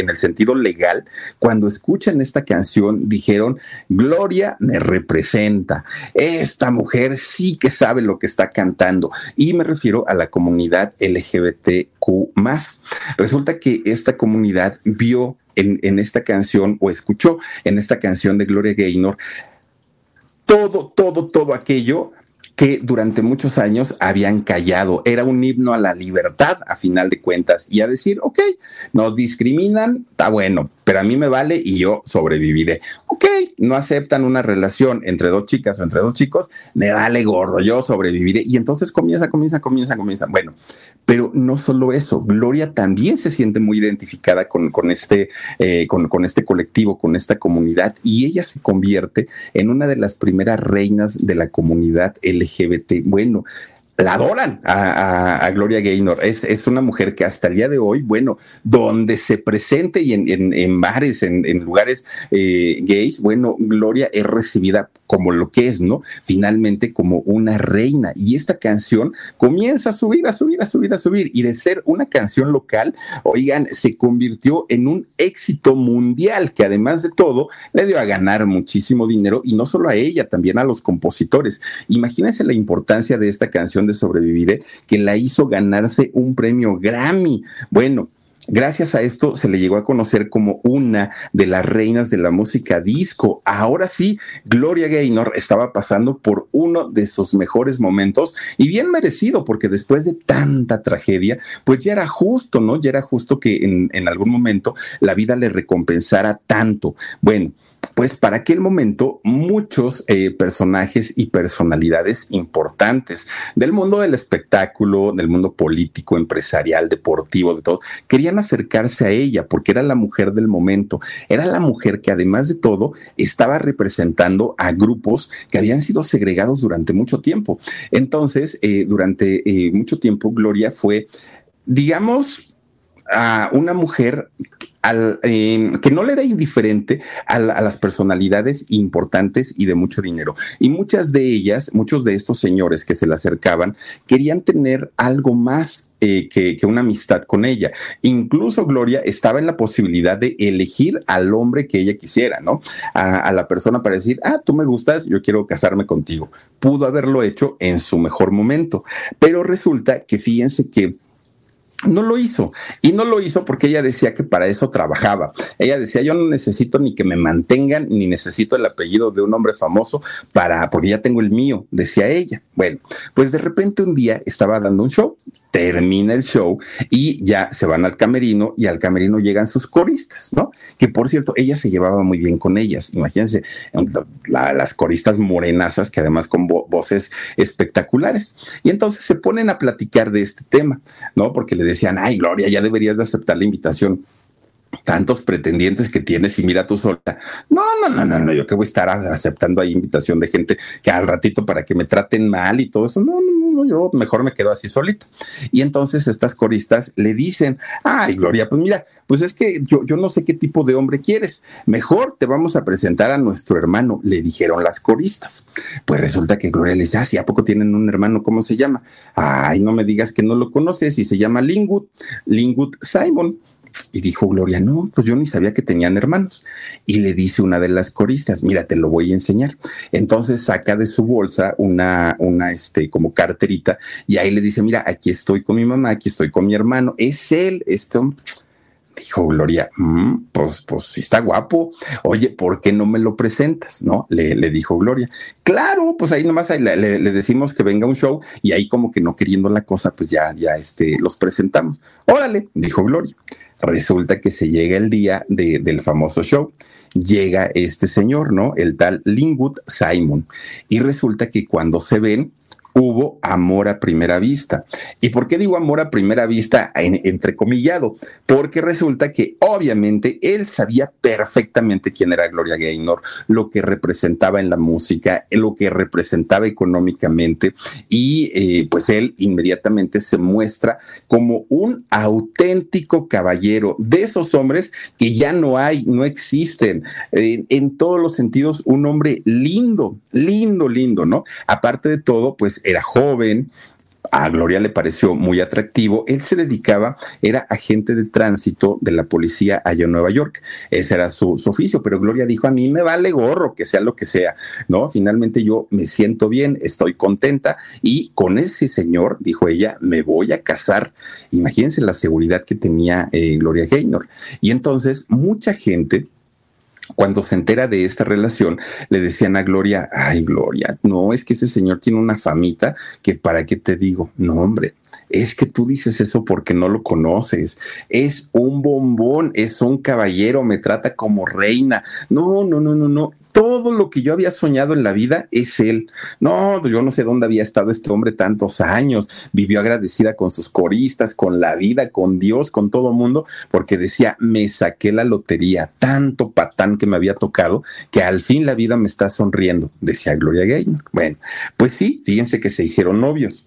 el sentido legal, cuando escuchan esta canción dijeron, Gloria me representa, esta mujer sí que sabe lo que está cantando. Y me refiero a la comunidad LGBTQ. Resulta que esta comunidad vio en esta canción o escuchó en esta canción de Gloria Gaynor todo, todo, todo aquello que durante muchos años habían callado. Era un himno a la libertad, a final de cuentas, y a decir, ok, nos discriminan, está bueno, pero a mí me vale y yo sobreviviré. Ok, no aceptan una relación entre dos chicas o entre dos chicos, me vale gorro, yo sobreviviré. Y entonces comienza, comienza, comienza, comienza. Bueno, pero no solo eso, Gloria también se siente muy identificada con, con este, eh, con, con este colectivo, con esta comunidad, y ella se convierte en una de las primeras reinas de la comunidad LGBT. Bueno, la adoran a, Gloria Gaynor. Es, es, una mujer que hasta el día de hoy, bueno, donde se presente y en, en, bares, en, lugares eh, gays, bueno, Gloria es recibida como lo que es, ¿no? Finalmente como una reina. Y esta canción comienza a subir, a subir, a subir, a subir. Y de ser una canción local, oigan, se convirtió en un éxito mundial que además de todo le dio a ganar muchísimo dinero y no solo a ella, también a los compositores. Imagínense la importancia de esta canción de Sobreviviré, que la hizo ganarse un premio Grammy. Bueno, Gracias a esto se le llegó a conocer como una de las reinas de la música disco. Ahora sí, Gloria Gaynor estaba pasando por uno de sus mejores momentos y bien merecido, porque después de tanta tragedia, pues ya era justo, ¿no? Ya era justo que en, en algún momento la vida le recompensara tanto. Bueno, pues para aquel momento muchos eh, personajes y personalidades importantes del mundo del espectáculo, del mundo político, empresarial, deportivo, de todo, querían acercarse a ella porque era la mujer del momento, era la mujer que además de todo estaba representando a grupos que habían sido segregados durante mucho tiempo. Entonces, eh, durante eh, mucho tiempo, Gloria fue, digamos, a una mujer em, que no le era indiferente a, las personalidades importantes y de mucho dinero. Y muchas de ellas, muchos de estos señores que se le acercaban, querían tener algo más eh, que, una amistad con ella. Incluso Gloria estaba en la posibilidad de elegir al hombre que ella quisiera, ¿no? A, a la persona para decir, ah, tú me gustas, yo quiero casarme contigo. Pudo haberlo hecho en su mejor momento, pero resulta que fíjense que no lo hizo. Y no lo hizo porque ella decía que para eso trabajaba. Ella decía, yo no necesito ni que me mantengan, ni necesito el apellido de un hombre famoso para, porque ya tengo el mío, decía ella. Bueno, pues de repente un día estaba dando un show, termina el show y ya se van al camerino y al camerino llegan sus coristas, ¿no? Que por cierto, ella se llevaba muy bien con ellas. Imagínense, las coristas morenazas que además con voces espectaculares. Y entonces se ponen a platicar de este tema, ¿no? Porque le decían, ay, Gloria, ya deberías de aceptar la invitación tantos pretendientes que tienes y mira tú sola. No, no, no, no, no, yo que voy a estar aceptando ahí invitación de gente que al ratito para que me traten mal y todo eso. No, no, yo mejor me quedo así solita. Y entonces estas coristas le dicen, ay, Gloria, pues mira, pues es que yo, yo no sé qué tipo de hombre quieres. Mejor te vamos a presentar a nuestro hermano, le dijeron las coristas. Pues resulta que Gloria le dice, ah, ¿a poco tienen un hermano? ¿Cómo se llama? Ay, no me digas que no lo conoces y se llama Lingwood, Lingwood Simon. Y dijo Gloria, no, pues yo ni sabía que tenían hermanos. Y le dice una de las coristas, mira, te lo voy a enseñar. Entonces saca de su bolsa una, una, este, como carterita y ahí le dice, mira, aquí estoy con mi mamá, aquí estoy con mi hermano. Es él, este Dijo Gloria, mm, pues, pues sí está guapo. Oye, ¿por qué no me lo presentas? ¿No? Le, dijo Gloria. Claro, pues ahí nomás le, le, decimos que venga un show y ahí como que no queriendo la cosa, pues ya, ya este, los presentamos. Órale, dijo Gloria. Resulta que se llega el día del famoso show. Llega este señor, ¿no? El tal Lingwood Simon. Y resulta que cuando se ven, hubo amor a primera vista. ¿Y por qué digo amor a primera vista entrecomillado? Porque resulta que obviamente él sabía perfectamente quién era Gloria Gaynor, lo que representaba en la música, lo que representaba económicamente y eh, pues él inmediatamente se muestra como un auténtico caballero de esos hombres que ya no hay, no existen. en todos los sentidos, un hombre lindo, lindo, lindo, ¿no? Aparte de todo, pues era joven, a Gloria le pareció muy atractivo. Él se dedicaba, era agente de tránsito de la policía allá en Nueva York. Ese era su, oficio, pero Gloria dijo, a mí me vale gorro, que sea lo que sea, ¿no? Finalmente yo me siento bien, estoy contenta y con ese señor, dijo ella, me voy a casar. Imagínense la seguridad que tenía eh, Gloria Gaynor. Y entonces mucha gente cuando se entera de esta relación, le decían a Gloria, ay Gloria, no, es que ese señor tiene una famita que para qué te digo, no hombre, es que tú dices eso porque no lo conoces. Es un bombón, es un caballero, me trata como reina. No, no, no, no, no todo lo que yo había soñado en la vida es él. No, yo no sé dónde había estado este hombre tantos años. Vivió agradecida con sus coristas, con la vida, con Dios, con todo mundo, porque decía, me saqué la lotería, tanto patán que me había tocado, que al fin la vida me está sonriendo, decía Gloria Gaynor. Bueno, pues sí, fíjense que se hicieron novios.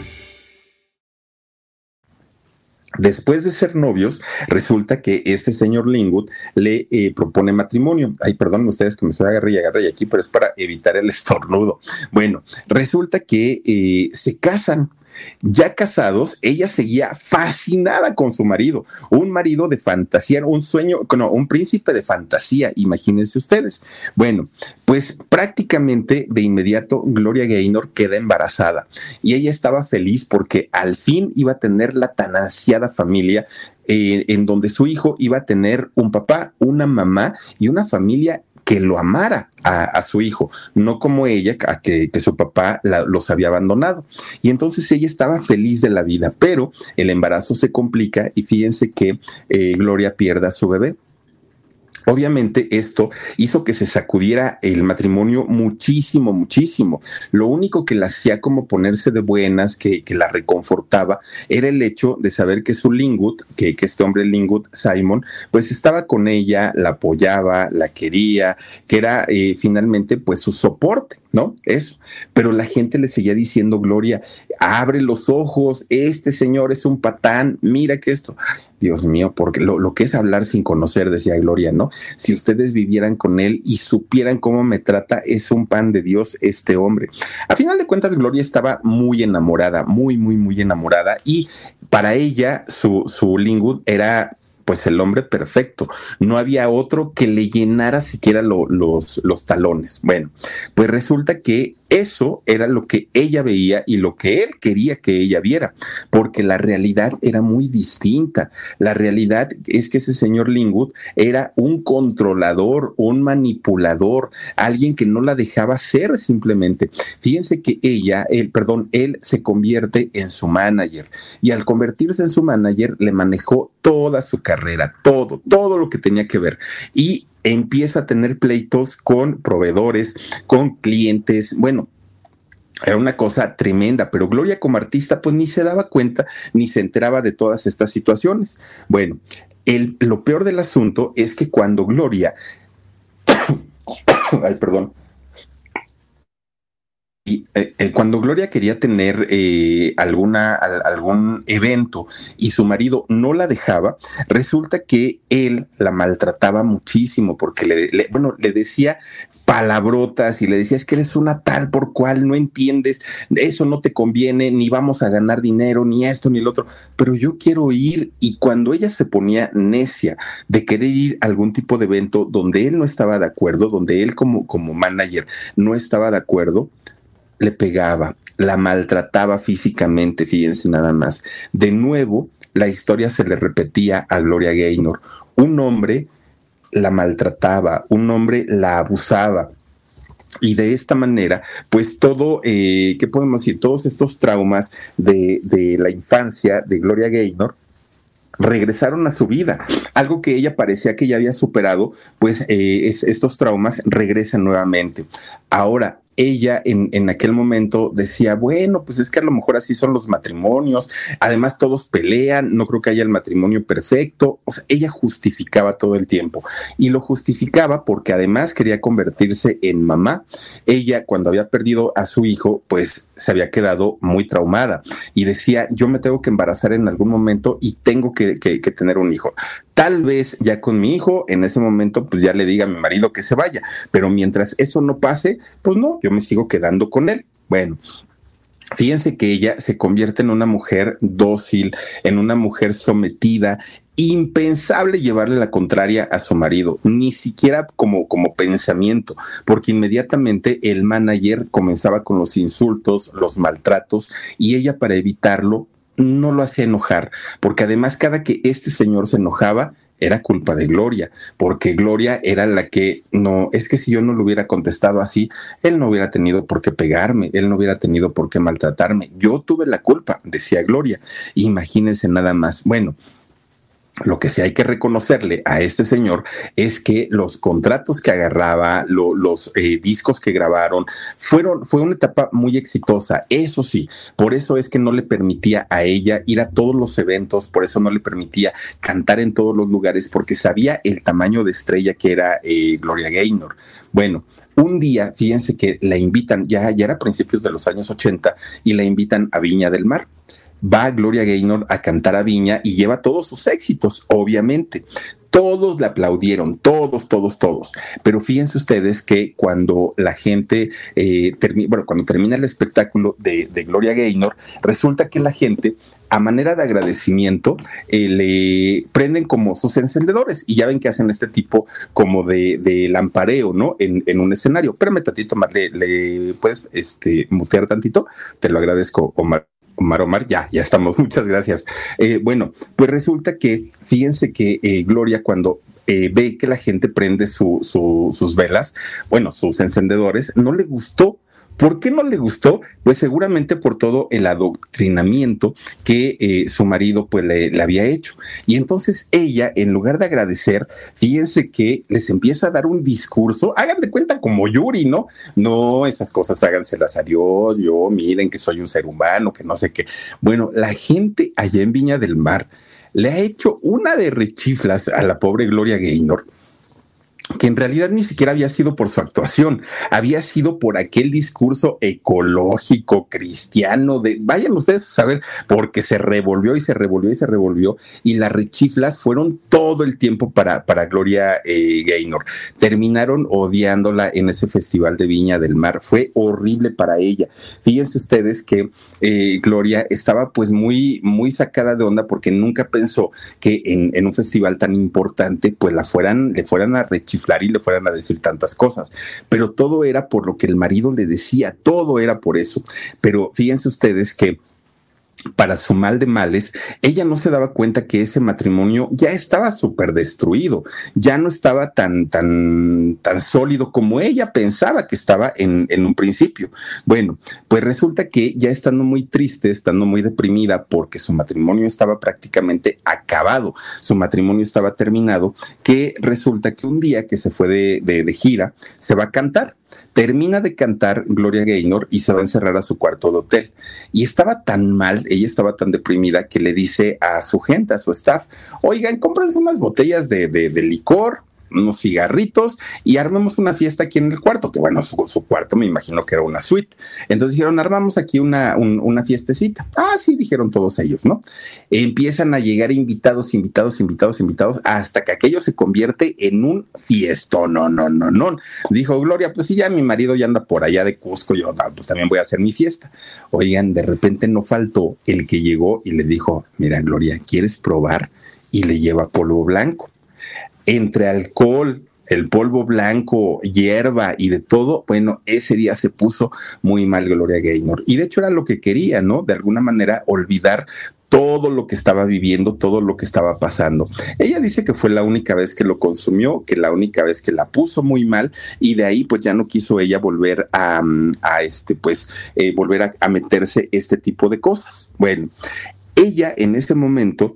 Después de ser novios, resulta que este señor Lingwood le eh, propone matrimonio. Ay, perdón ustedes que me estoy agarrando y agarrando aquí, pero es para evitar el estornudo. Bueno, resulta que eh, se casan ya casados, ella seguía fascinada con su marido, un marido de fantasía, un sueño, no, un príncipe de fantasía, imagínense ustedes. Bueno, pues prácticamente de inmediato Gloria Gaynor queda embarazada y ella estaba feliz porque al fin iba a tener la tan ansiada familia eh, en donde su hijo iba a tener un papá, una mamá y una familia que lo amara a, su hijo, no como ella, a que, su papá los había abandonado. Y entonces ella estaba feliz de la vida, pero el embarazo se complica y fíjense que eh, Gloria pierda a su bebé. Obviamente esto hizo que se sacudiera el matrimonio muchísimo, muchísimo. Lo único que la hacía como ponerse de buenas, que, la reconfortaba, era el hecho de saber que su Lingwood, que, este hombre Lingwood, Simon, pues estaba con ella, la apoyaba, la quería, que era eh, finalmente pues su soporte. ¿no? Eso. Pero la gente le seguía diciendo, Gloria, abre los ojos, este señor es un patán, mira que esto. Dios mío, porque lo, que es hablar sin conocer, decía Gloria, ¿no? Si ustedes vivieran con él y supieran cómo me trata, es un pan de Dios este hombre. A final de cuentas, Gloria estaba muy enamorada, muy, muy, muy enamorada y para ella su, su era pues el hombre perfecto. No había otro que le llenara siquiera los, los talones. Bueno, pues resulta que eso era lo que ella veía y lo que él quería que ella viera, porque la realidad era muy distinta. La realidad es que ese señor Lingwood era un controlador, un manipulador, alguien que no la dejaba ser simplemente. Fíjense que ella, él, perdón, él se convierte en su manager y al convertirse en su manager le manejó toda su carrera, todo, todo lo que tenía que ver. Y empieza a tener pleitos con proveedores, con clientes, bueno, era una cosa tremenda, pero Gloria como artista pues ni se daba cuenta ni se enteraba de todas estas situaciones. Bueno, el, lo peor del asunto es que cuando Gloria, ay, perdón, eh, eh, cuando Gloria quería tener eh, alguna, algún evento y su marido no la dejaba, resulta que él la maltrataba muchísimo porque le, bueno, le decía palabrotas y le decía es que eres una tal por cual no entiendes, eso no te conviene, ni vamos a ganar dinero, ni esto, ni lo otro, pero yo quiero ir y cuando ella se ponía necia de querer ir a algún tipo de evento donde él no estaba de acuerdo, donde él como, como manager no estaba de acuerdo, le pegaba, la maltrataba físicamente, fíjense nada más. De nuevo, la historia se le repetía a Gloria Gaynor. Un hombre la maltrataba, un hombre la abusaba. Y de esta manera, pues todo, eh, ¿qué podemos decir? Todos estos traumas de, la infancia de Gloria Gaynor, regresaron a su vida. Algo que ella parecía que ya había superado, pues eh, estos traumas regresan nuevamente. Ahora, ella en, en, aquel momento decía, bueno, pues es que a lo mejor así son los matrimonios, además todos pelean, no creo que haya el matrimonio perfecto, o sea, ella justificaba todo el tiempo y lo justificaba porque además quería convertirse en mamá. Ella cuando había perdido a su hijo, pues se había quedado muy traumada y decía, yo me tengo que embarazar en algún momento y tengo que, que tener un hijo. Tal vez ya con mi hijo, en ese momento, pues ya le diga a mi marido que se vaya, pero mientras eso no pase, pues no, yo me sigo quedando con él. Bueno, Fíjense que ella se convierte en una mujer dócil, en una mujer sometida, impensable llevarle la contraria a su marido, ni siquiera como, como pensamiento, porque inmediatamente el manager comenzaba con los insultos, los maltratos, y ella para evitarlo no lo hacía enojar, porque además cada que este señor se enojaba, era culpa de Gloria, porque Gloria era la que no, es que si yo no lo hubiera contestado así, él no hubiera tenido por qué pegarme, él no hubiera tenido por qué maltratarme. Yo tuve la culpa, decía Gloria. Imagínense nada más. Bueno, lo que sí hay que reconocerle a este señor es que los contratos que agarraba, los eh, discos que grabaron, fueron, fue una etapa muy exitosa. Eso sí, por eso es que no le permitía a ella ir a todos los eventos, por eso no le permitía cantar en todos los lugares, porque sabía el tamaño de estrella que era eh, Gloria Gaynor. Bueno, un día, fíjense que la invitan, ya, ya era a principios de los años 80, y la invitan a Viña del Mar va Gloria Gaynor a cantar a Viña y lleva todos sus éxitos, obviamente. Todos le aplaudieron, todos, todos, todos. Pero fíjense ustedes que cuando la gente, eh, bueno, cuando termina el espectáculo de, Gloria Gaynor, resulta que la gente a manera de agradecimiento, eh, le prenden como sus encendedores y ya ven que hacen este tipo como de, lampareo, ¿no? En, un escenario. Espérame tantito, Omar, ¿le, le puedes este, mutear tantito? Te lo agradezco, Omar. Omar Omar, ya, ya estamos, muchas gracias. Eh, bueno, pues resulta que, fíjense que eh, Gloria cuando eh, ve que la gente prende sus velas, bueno, sus encendedores, no le gustó ¿Por qué no le gustó? Pues seguramente por todo el adoctrinamiento que eh, su marido pues le, había hecho. Y entonces ella, en lugar de agradecer, fíjense que les empieza a dar un discurso, hagan de cuenta como Yuri, ¿no? No, esas cosas háganselas a Dios, yo miren que soy un ser humano, que no sé qué. Bueno, la gente allá en Viña del Mar le ha hecho una de rechiflas a la pobre Gloria Gaynor que en realidad ni siquiera había sido por su actuación, había sido por aquel discurso ecológico, cristiano, de vayan ustedes a saber, porque se revolvió y se revolvió y se revolvió, y las rechiflas fueron todo el tiempo para, para Gloria eh, Gaynor. Terminaron odiándola en ese festival de Viña del Mar, fue horrible para ella. Fíjense ustedes que eh, Gloria estaba pues muy, muy sacada de onda porque nunca pensó que en, un festival tan importante pues la fueran, le fueran a rechiflar y le fueran a decir tantas cosas. Pero todo era por lo que el marido le decía, todo era por eso. Pero fíjense ustedes que para su mal de males, ella no se daba cuenta que ese matrimonio ya estaba súper destruido, ya no estaba tan, tan, tan sólido como ella pensaba que estaba en, en, un principio. Bueno, pues resulta que ya estando muy triste, estando muy deprimida porque su matrimonio estaba prácticamente acabado, su matrimonio estaba terminado, que resulta que un día que se fue de, de, de gira, se va a cantar Termina de cantar Gloria Gaynor y se va a encerrar a su cuarto de hotel. Y estaba tan mal, ella estaba tan deprimida que le dice a su gente, a su staff, oigan, cómprense unas botellas de, de, de licor, unos cigarritos y armemos una fiesta aquí en el cuarto, que bueno, su, cuarto me imagino que era una suite. Entonces dijeron, armamos aquí una, una fiestecita. Ah, sí, dijeron todos ellos, ¿no? Empiezan a llegar invitados, invitados, invitados, invitados, hasta que aquello se convierte en un fiesto. No, no, no, no. Dijo Gloria, pues sí, ya mi marido ya anda por allá de Cusco, yo pues también voy a hacer mi fiesta. Oigan, de repente no faltó el que llegó y le dijo, mira, Gloria, ¿quieres probar? Y le lleva polvo blanco entre alcohol, el polvo blanco, hierba y de todo, bueno, ese día se puso muy mal Gloria Gaynor. Y de hecho era lo que quería, ¿no? De alguna manera olvidar todo lo que estaba viviendo, todo lo que estaba pasando. Ella dice que fue la única vez que lo consumió, que la única vez que la puso muy mal y de ahí pues ya no quiso ella volver a, a este pues eh, volver a meterse este tipo de cosas. Bueno, ella en ese momento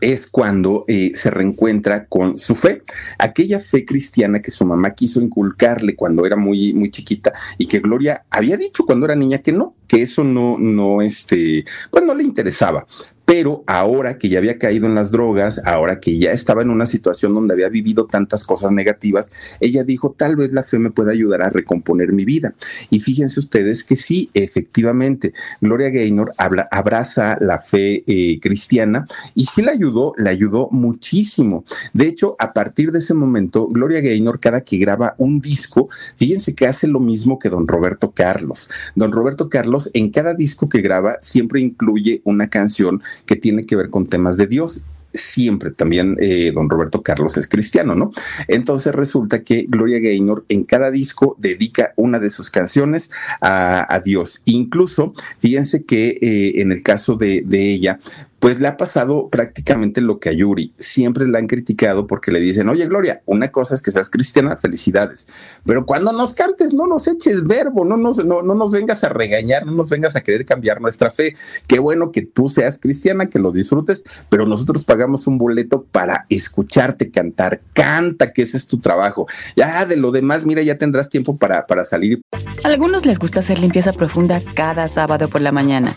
es cuando eh, se reencuentra con su fe, aquella fe cristiana que su mamá quiso inculcarle cuando era muy, muy chiquita y que Gloria había dicho cuando era niña que no, que eso no, no, este, pues no le interesaba pero ahora que ya había caído en las drogas, ahora que ya estaba en una situación donde había vivido tantas cosas negativas, ella dijo, tal vez la fe me pueda ayudar a recomponer mi vida. Y fíjense ustedes que sí, efectivamente, Gloria Gaynor abraza la fe eh, cristiana y sí la ayudó, la ayudó muchísimo. De hecho, a partir de ese momento, Gloria Gaynor, cada que graba un disco, fíjense que hace lo mismo que don Roberto Carlos. Don Roberto Carlos, en cada disco que graba, siempre incluye una canción que tiene que ver con temas de Dios siempre también eh, don Roberto Carlos es cristiano, ¿no? Entonces resulta que Gloria Gaynor en cada disco dedica una de sus canciones a, Dios. Incluso, fíjense que eh, en el caso de, de, ella, pues le ha pasado prácticamente lo que a Yuri. Siempre la han criticado porque le dicen, oye Gloria, una cosa es que seas cristiana, felicidades, pero cuando nos cantes no nos eches verbo, no nos, no, no nos vengas a regañar, no nos vengas a querer cambiar nuestra fe. Qué bueno que tú seas cristiana, que lo disfrutes, pero nosotros pagamos un boleto para escucharte cantar. Canta, que ese es tu trabajo. Ya de lo demás, mira, ya tendrás tiempo para, para salir. A algunos les gusta hacer limpieza profunda cada sábado por la mañana.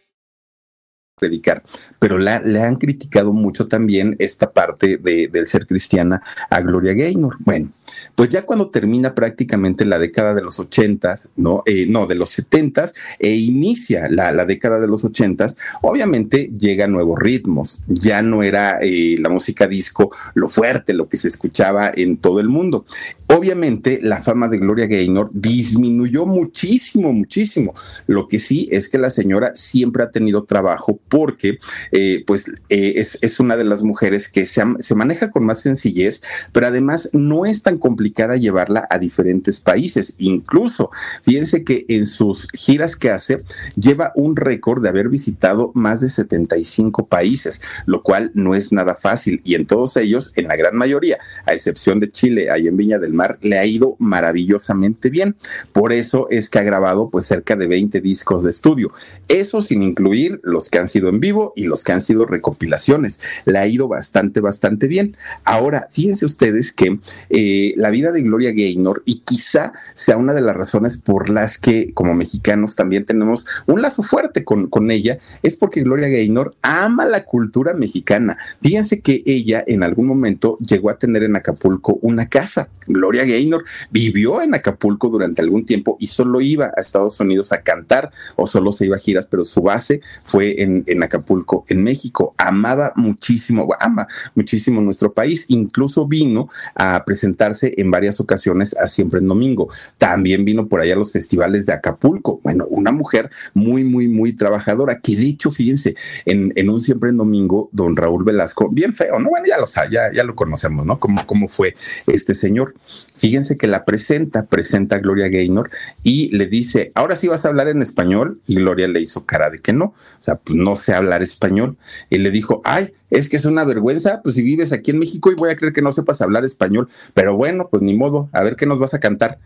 Predicar, pero la, le han criticado mucho también esta parte de, del ser cristiana a Gloria Gaynor. Bueno, pues ya cuando termina prácticamente la década de los ochentas, ¿no? Eh, no, de los setentas, e inicia la, la, década de los ochentas, obviamente llegan nuevos ritmos. Ya no era eh, la música disco lo fuerte, lo que se escuchaba en todo el mundo. Obviamente la fama de Gloria Gaynor disminuyó muchísimo, muchísimo. Lo que sí es que la señora siempre ha tenido trabajo porque eh, pues eh, es, es, una de las mujeres que se, se maneja con más sencillez, pero además no es tan complicada llevarla a diferentes países. Incluso, fíjense que en sus giras que hace, lleva un récord de haber visitado más de 75 países, lo cual no es nada fácil. Y en todos ellos, en la gran mayoría, a excepción de Chile, ahí en Viña del Mar, le ha ido maravillosamente bien. Por eso es que ha grabado pues cerca de 20 discos de estudio. Eso sin incluir los que han sido en vivo y los que han sido recopilaciones. Le ha ido bastante, bastante bien. Ahora, fíjense ustedes que eh, la vida de Gloria Gaynor y quizá sea una de las razones por las que como mexicanos también tenemos un lazo fuerte con, con ella, es porque Gloria Gaynor ama la cultura mexicana. Fíjense que ella en algún momento llegó a tener en Acapulco una casa. Gloria Gaynor vivió en Acapulco durante algún tiempo y solo iba a Estados Unidos a cantar o solo se iba a giras, pero su base fue en, en Acapulco, en México. Amaba muchísimo, ama muchísimo nuestro país. Incluso vino a presentarse en varias ocasiones a Siempre en Domingo. También vino por allá a los festivales de Acapulco. Bueno, una mujer muy, muy, muy trabajadora, que de hecho, fíjense, en, en un Siempre en Domingo, don Raúl Velasco, bien feo, ¿no? Bueno, ya lo ya, ya lo conocemos, ¿no? Cómo, cómo fue este señor. Fíjense que la presenta, presenta a Gloria Gaynor y le dice, ahora sí vas a hablar en español. Y Gloria le hizo cara de que no, o sea, pues no sé hablar español. Y le dijo, ay, es que es una vergüenza, pues si vives aquí en México y voy a creer que no sepas hablar español, pero bueno, pues ni modo, a ver qué nos vas a cantar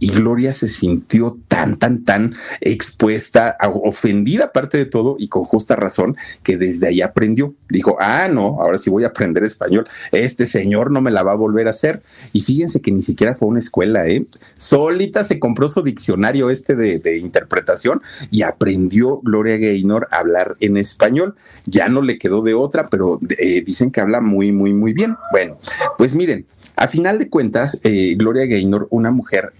y Gloria se sintió tan, tan, tan expuesta, ofendida aparte de todo y con justa razón, que desde ahí aprendió. Dijo, ah, no, ahora sí voy a aprender español. Este señor no me la va a volver a hacer. Y fíjense que ni siquiera fue una escuela, ¿eh? Solita se compró su diccionario este de, interpretación y aprendió Gloria Gaynor a hablar en español. Ya no le quedó de otra, pero eh, dicen que habla muy, muy, muy bien. Bueno, pues miren, a final de cuentas, eh, Gloria Gaynor, una mujer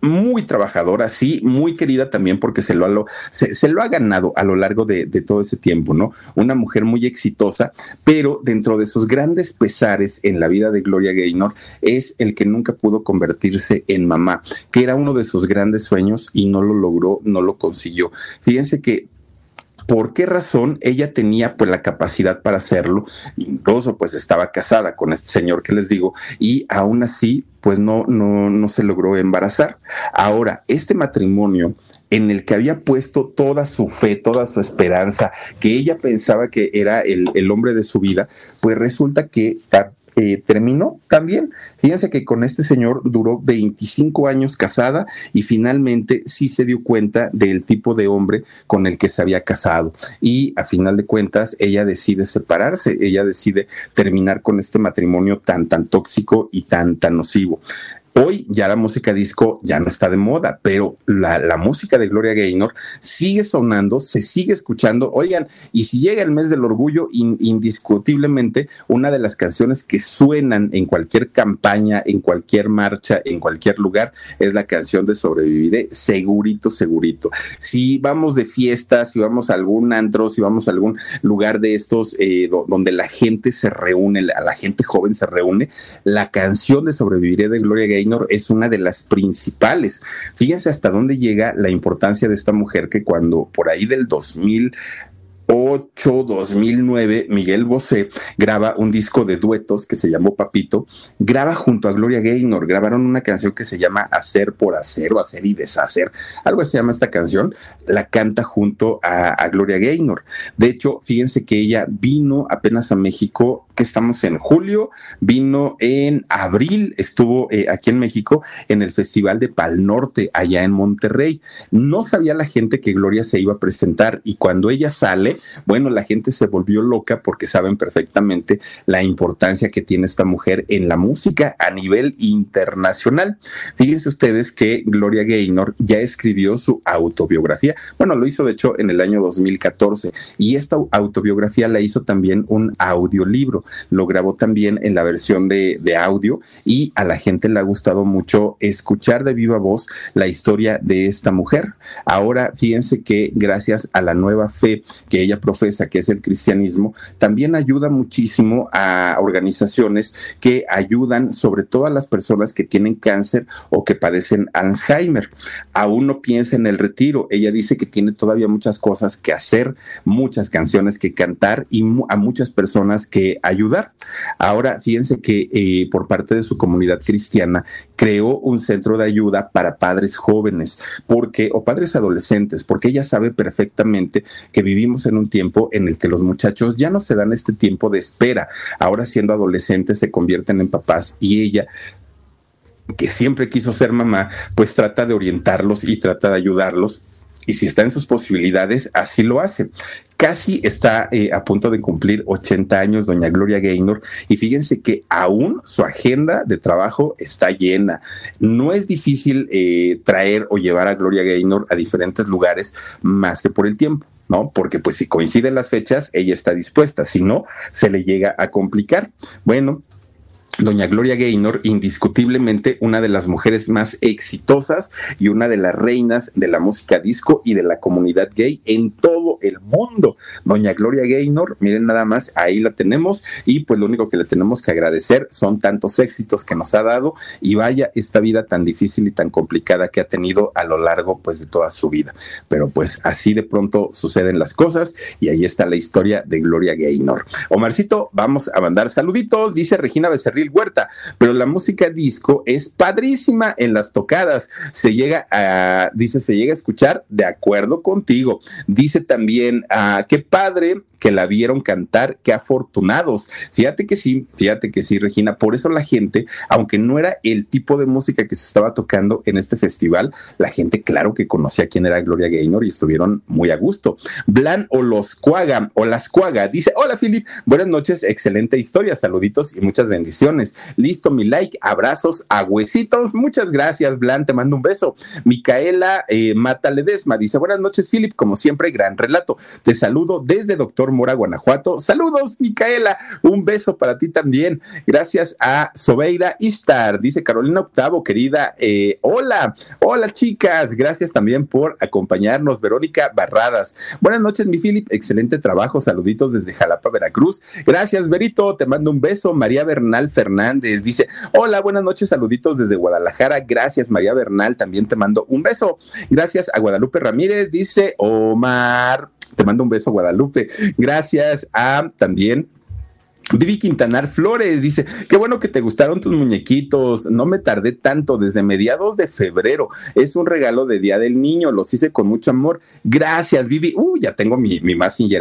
muy trabajadora, sí, muy querida también porque se lo ha, se, lo ha ganado a lo largo de, de, todo ese tiempo, ¿no? Una mujer muy exitosa, pero dentro de sus grandes pesares en la vida de Gloria Gaynor es el que nunca pudo convertirse en mamá, que era uno de sus grandes sueños y no lo logró, no lo consiguió. Fíjense que por qué razón ella tenía pues la capacidad para hacerlo, incluso pues estaba casada con este señor que les digo y aún así pues no, no, no se logró embarazar. Ahora, este matrimonio en el que había puesto toda su fe, toda su esperanza, que ella pensaba que era el, el hombre de su vida, pues resulta que eh, terminó también. Fíjense que con este señor duró 25 años casada y finalmente sí se dio cuenta del tipo de hombre con el que se había casado. Y a final de cuentas, ella decide separarse, ella decide terminar con este matrimonio tan, tan tóxico y tan, tan nocivo. Hoy ya la música disco ya no está de moda, pero la, música de Gloria Gaynor sigue sonando, se sigue escuchando. Oigan, y si llega el mes del orgullo, indiscutiblemente una de las canciones que suenan en cualquier campaña, en cualquier marcha, en cualquier lugar, es la canción de Sobreviviré, segurito, segurito. Si vamos de fiesta, si vamos a algún antro, si vamos a algún lugar de estos eh, donde la gente se reúne, la gente joven se reúne, la canción de Sobreviviré de Gloria Gaynor es una de las principales. Fíjense hasta dónde llega la importancia de esta mujer que cuando por ahí del 2000 2009, Miguel Bosé graba un disco de duetos que se llamó Papito, graba junto a Gloria Gaynor, grabaron una canción que se llama Hacer por Hacer o Hacer y Deshacer, algo se llama esta canción, la canta junto a, a Gloria Gaynor. De hecho, fíjense que ella vino apenas a México que estamos en julio, vino en abril, estuvo eh, aquí en México en el Festival de Pal Norte, allá en Monterrey. No sabía la gente que Gloria se iba a presentar y cuando ella sale, bueno, la gente se volvió loca porque saben perfectamente la importancia que tiene esta mujer en la música a nivel internacional. Fíjense ustedes que Gloria Gaynor ya escribió su autobiografía. Bueno, lo hizo de hecho en el año 2014 y esta autobiografía la hizo también un audiolibro. Lo grabó también en la versión de, audio y a la gente le ha gustado mucho escuchar de viva voz la historia de esta mujer. Ahora, fíjense que gracias a la nueva fe que ella profesa, que es el cristianismo, también ayuda muchísimo a organizaciones que ayudan sobre todo a las personas que tienen cáncer o que padecen Alzheimer. Aún no piensa en el retiro. Ella dice que tiene todavía muchas cosas que hacer, muchas canciones que cantar y a muchas personas que ayudar. Ahora, fíjense que eh, por parte de su comunidad cristiana creó un centro de ayuda para padres jóvenes, porque o padres adolescentes, porque ella sabe perfectamente que vivimos en un tiempo en el que los muchachos ya no se dan este tiempo de espera. Ahora siendo adolescentes se convierten en papás y ella que siempre quiso ser mamá, pues trata de orientarlos y trata de ayudarlos y si está en sus posibilidades, así lo hace. Casi está eh, a punto de cumplir 80 años doña Gloria Gaynor y fíjense que aún su agenda de trabajo está llena. No es difícil eh, traer o llevar a Gloria Gaynor a diferentes lugares más que por el tiempo. ¿no? Porque pues si coinciden las fechas, ella está dispuesta, si no, se le llega a complicar. Bueno, Doña Gloria Gaynor, indiscutiblemente una de las mujeres más exitosas y una de las reinas de la música disco y de la comunidad gay en todo el mundo. Doña Gloria Gaynor, miren nada más, ahí la tenemos y pues lo único que le tenemos que agradecer son tantos éxitos que nos ha dado y vaya esta vida tan difícil y tan complicada que ha tenido a lo largo pues de toda su vida. Pero pues así de pronto suceden las cosas y ahí está la historia de Gloria Gaynor. Omarcito, vamos a mandar saluditos, dice Regina Becerril Huerta, pero la música disco es padrísima en las tocadas. Se llega a, dice, se llega a escuchar de acuerdo contigo. Dice también, ah, qué padre que la vieron cantar, qué afortunados. Fíjate que sí, fíjate que sí, Regina. Por eso la gente, aunque no era el tipo de música que se estaba tocando en este festival, la gente, claro que conocía quién era Gloria Gaynor y estuvieron muy a gusto. Blan o los Cuaga o las Cuaga dice: Hola, Philip, buenas noches, excelente historia, saluditos y muchas bendiciones. Listo, mi like, abrazos a huesitos. Muchas gracias, Blan, te mando un beso. Micaela eh, Mata Ledesma dice: Buenas noches, Philip, como siempre, gran relato. Te saludo desde Doctor Mora, Guanajuato. Saludos, Micaela. Un beso para ti también. Gracias a Sobeira Istar. Dice Carolina Octavo, querida. Eh, hola, hola, chicas. Gracias también por acompañarnos. Verónica Barradas. Buenas noches, mi Philip. Excelente trabajo. Saluditos desde Jalapa, Veracruz. Gracias, Verito. Te mando un beso. María Bernal Fernández dice: Hola, buenas noches. Saluditos desde Guadalajara. Gracias, María Bernal. También te mando un beso. Gracias a Guadalupe Ramírez. Dice Omar te mando un beso, Guadalupe. Gracias a también Vivi Quintanar Flores dice, qué bueno que te gustaron tus muñequitos, no me tardé tanto, desde mediados de febrero, es un regalo de Día del Niño, los hice con mucho amor, gracias Vivi, uh, ya tengo mi, mi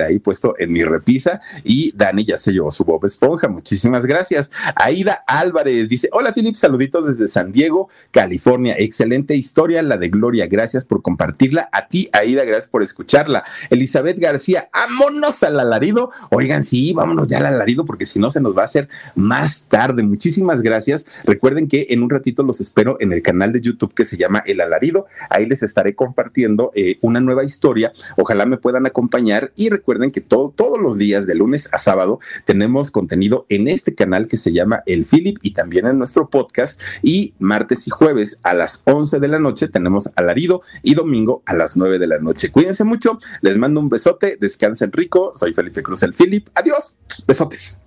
ahí puesto en mi repisa y Dani ya se llevó su Bob Esponja, muchísimas gracias. Aida Álvarez dice, hola Filip, saluditos desde San Diego, California, excelente historia, la de Gloria, gracias por compartirla, a ti Aida, gracias por escucharla. Elizabeth García, vámonos al alarido, oigan, sí, vámonos ya al alarido, porque si no se nos va a hacer más tarde. Muchísimas gracias. Recuerden que en un ratito los espero en el canal de YouTube que se llama El Alarido. Ahí les estaré compartiendo eh, una nueva historia. Ojalá me puedan acompañar y recuerden que todos los días de lunes a sábado tenemos contenido en este canal que se llama El Philip y también en nuestro podcast y martes y jueves a las 11 de la noche tenemos Alarido y domingo a las 9 de la noche. Cuídense mucho, les mando un besote, descansen rico, soy Felipe Cruz el Philip, adiós, besotes.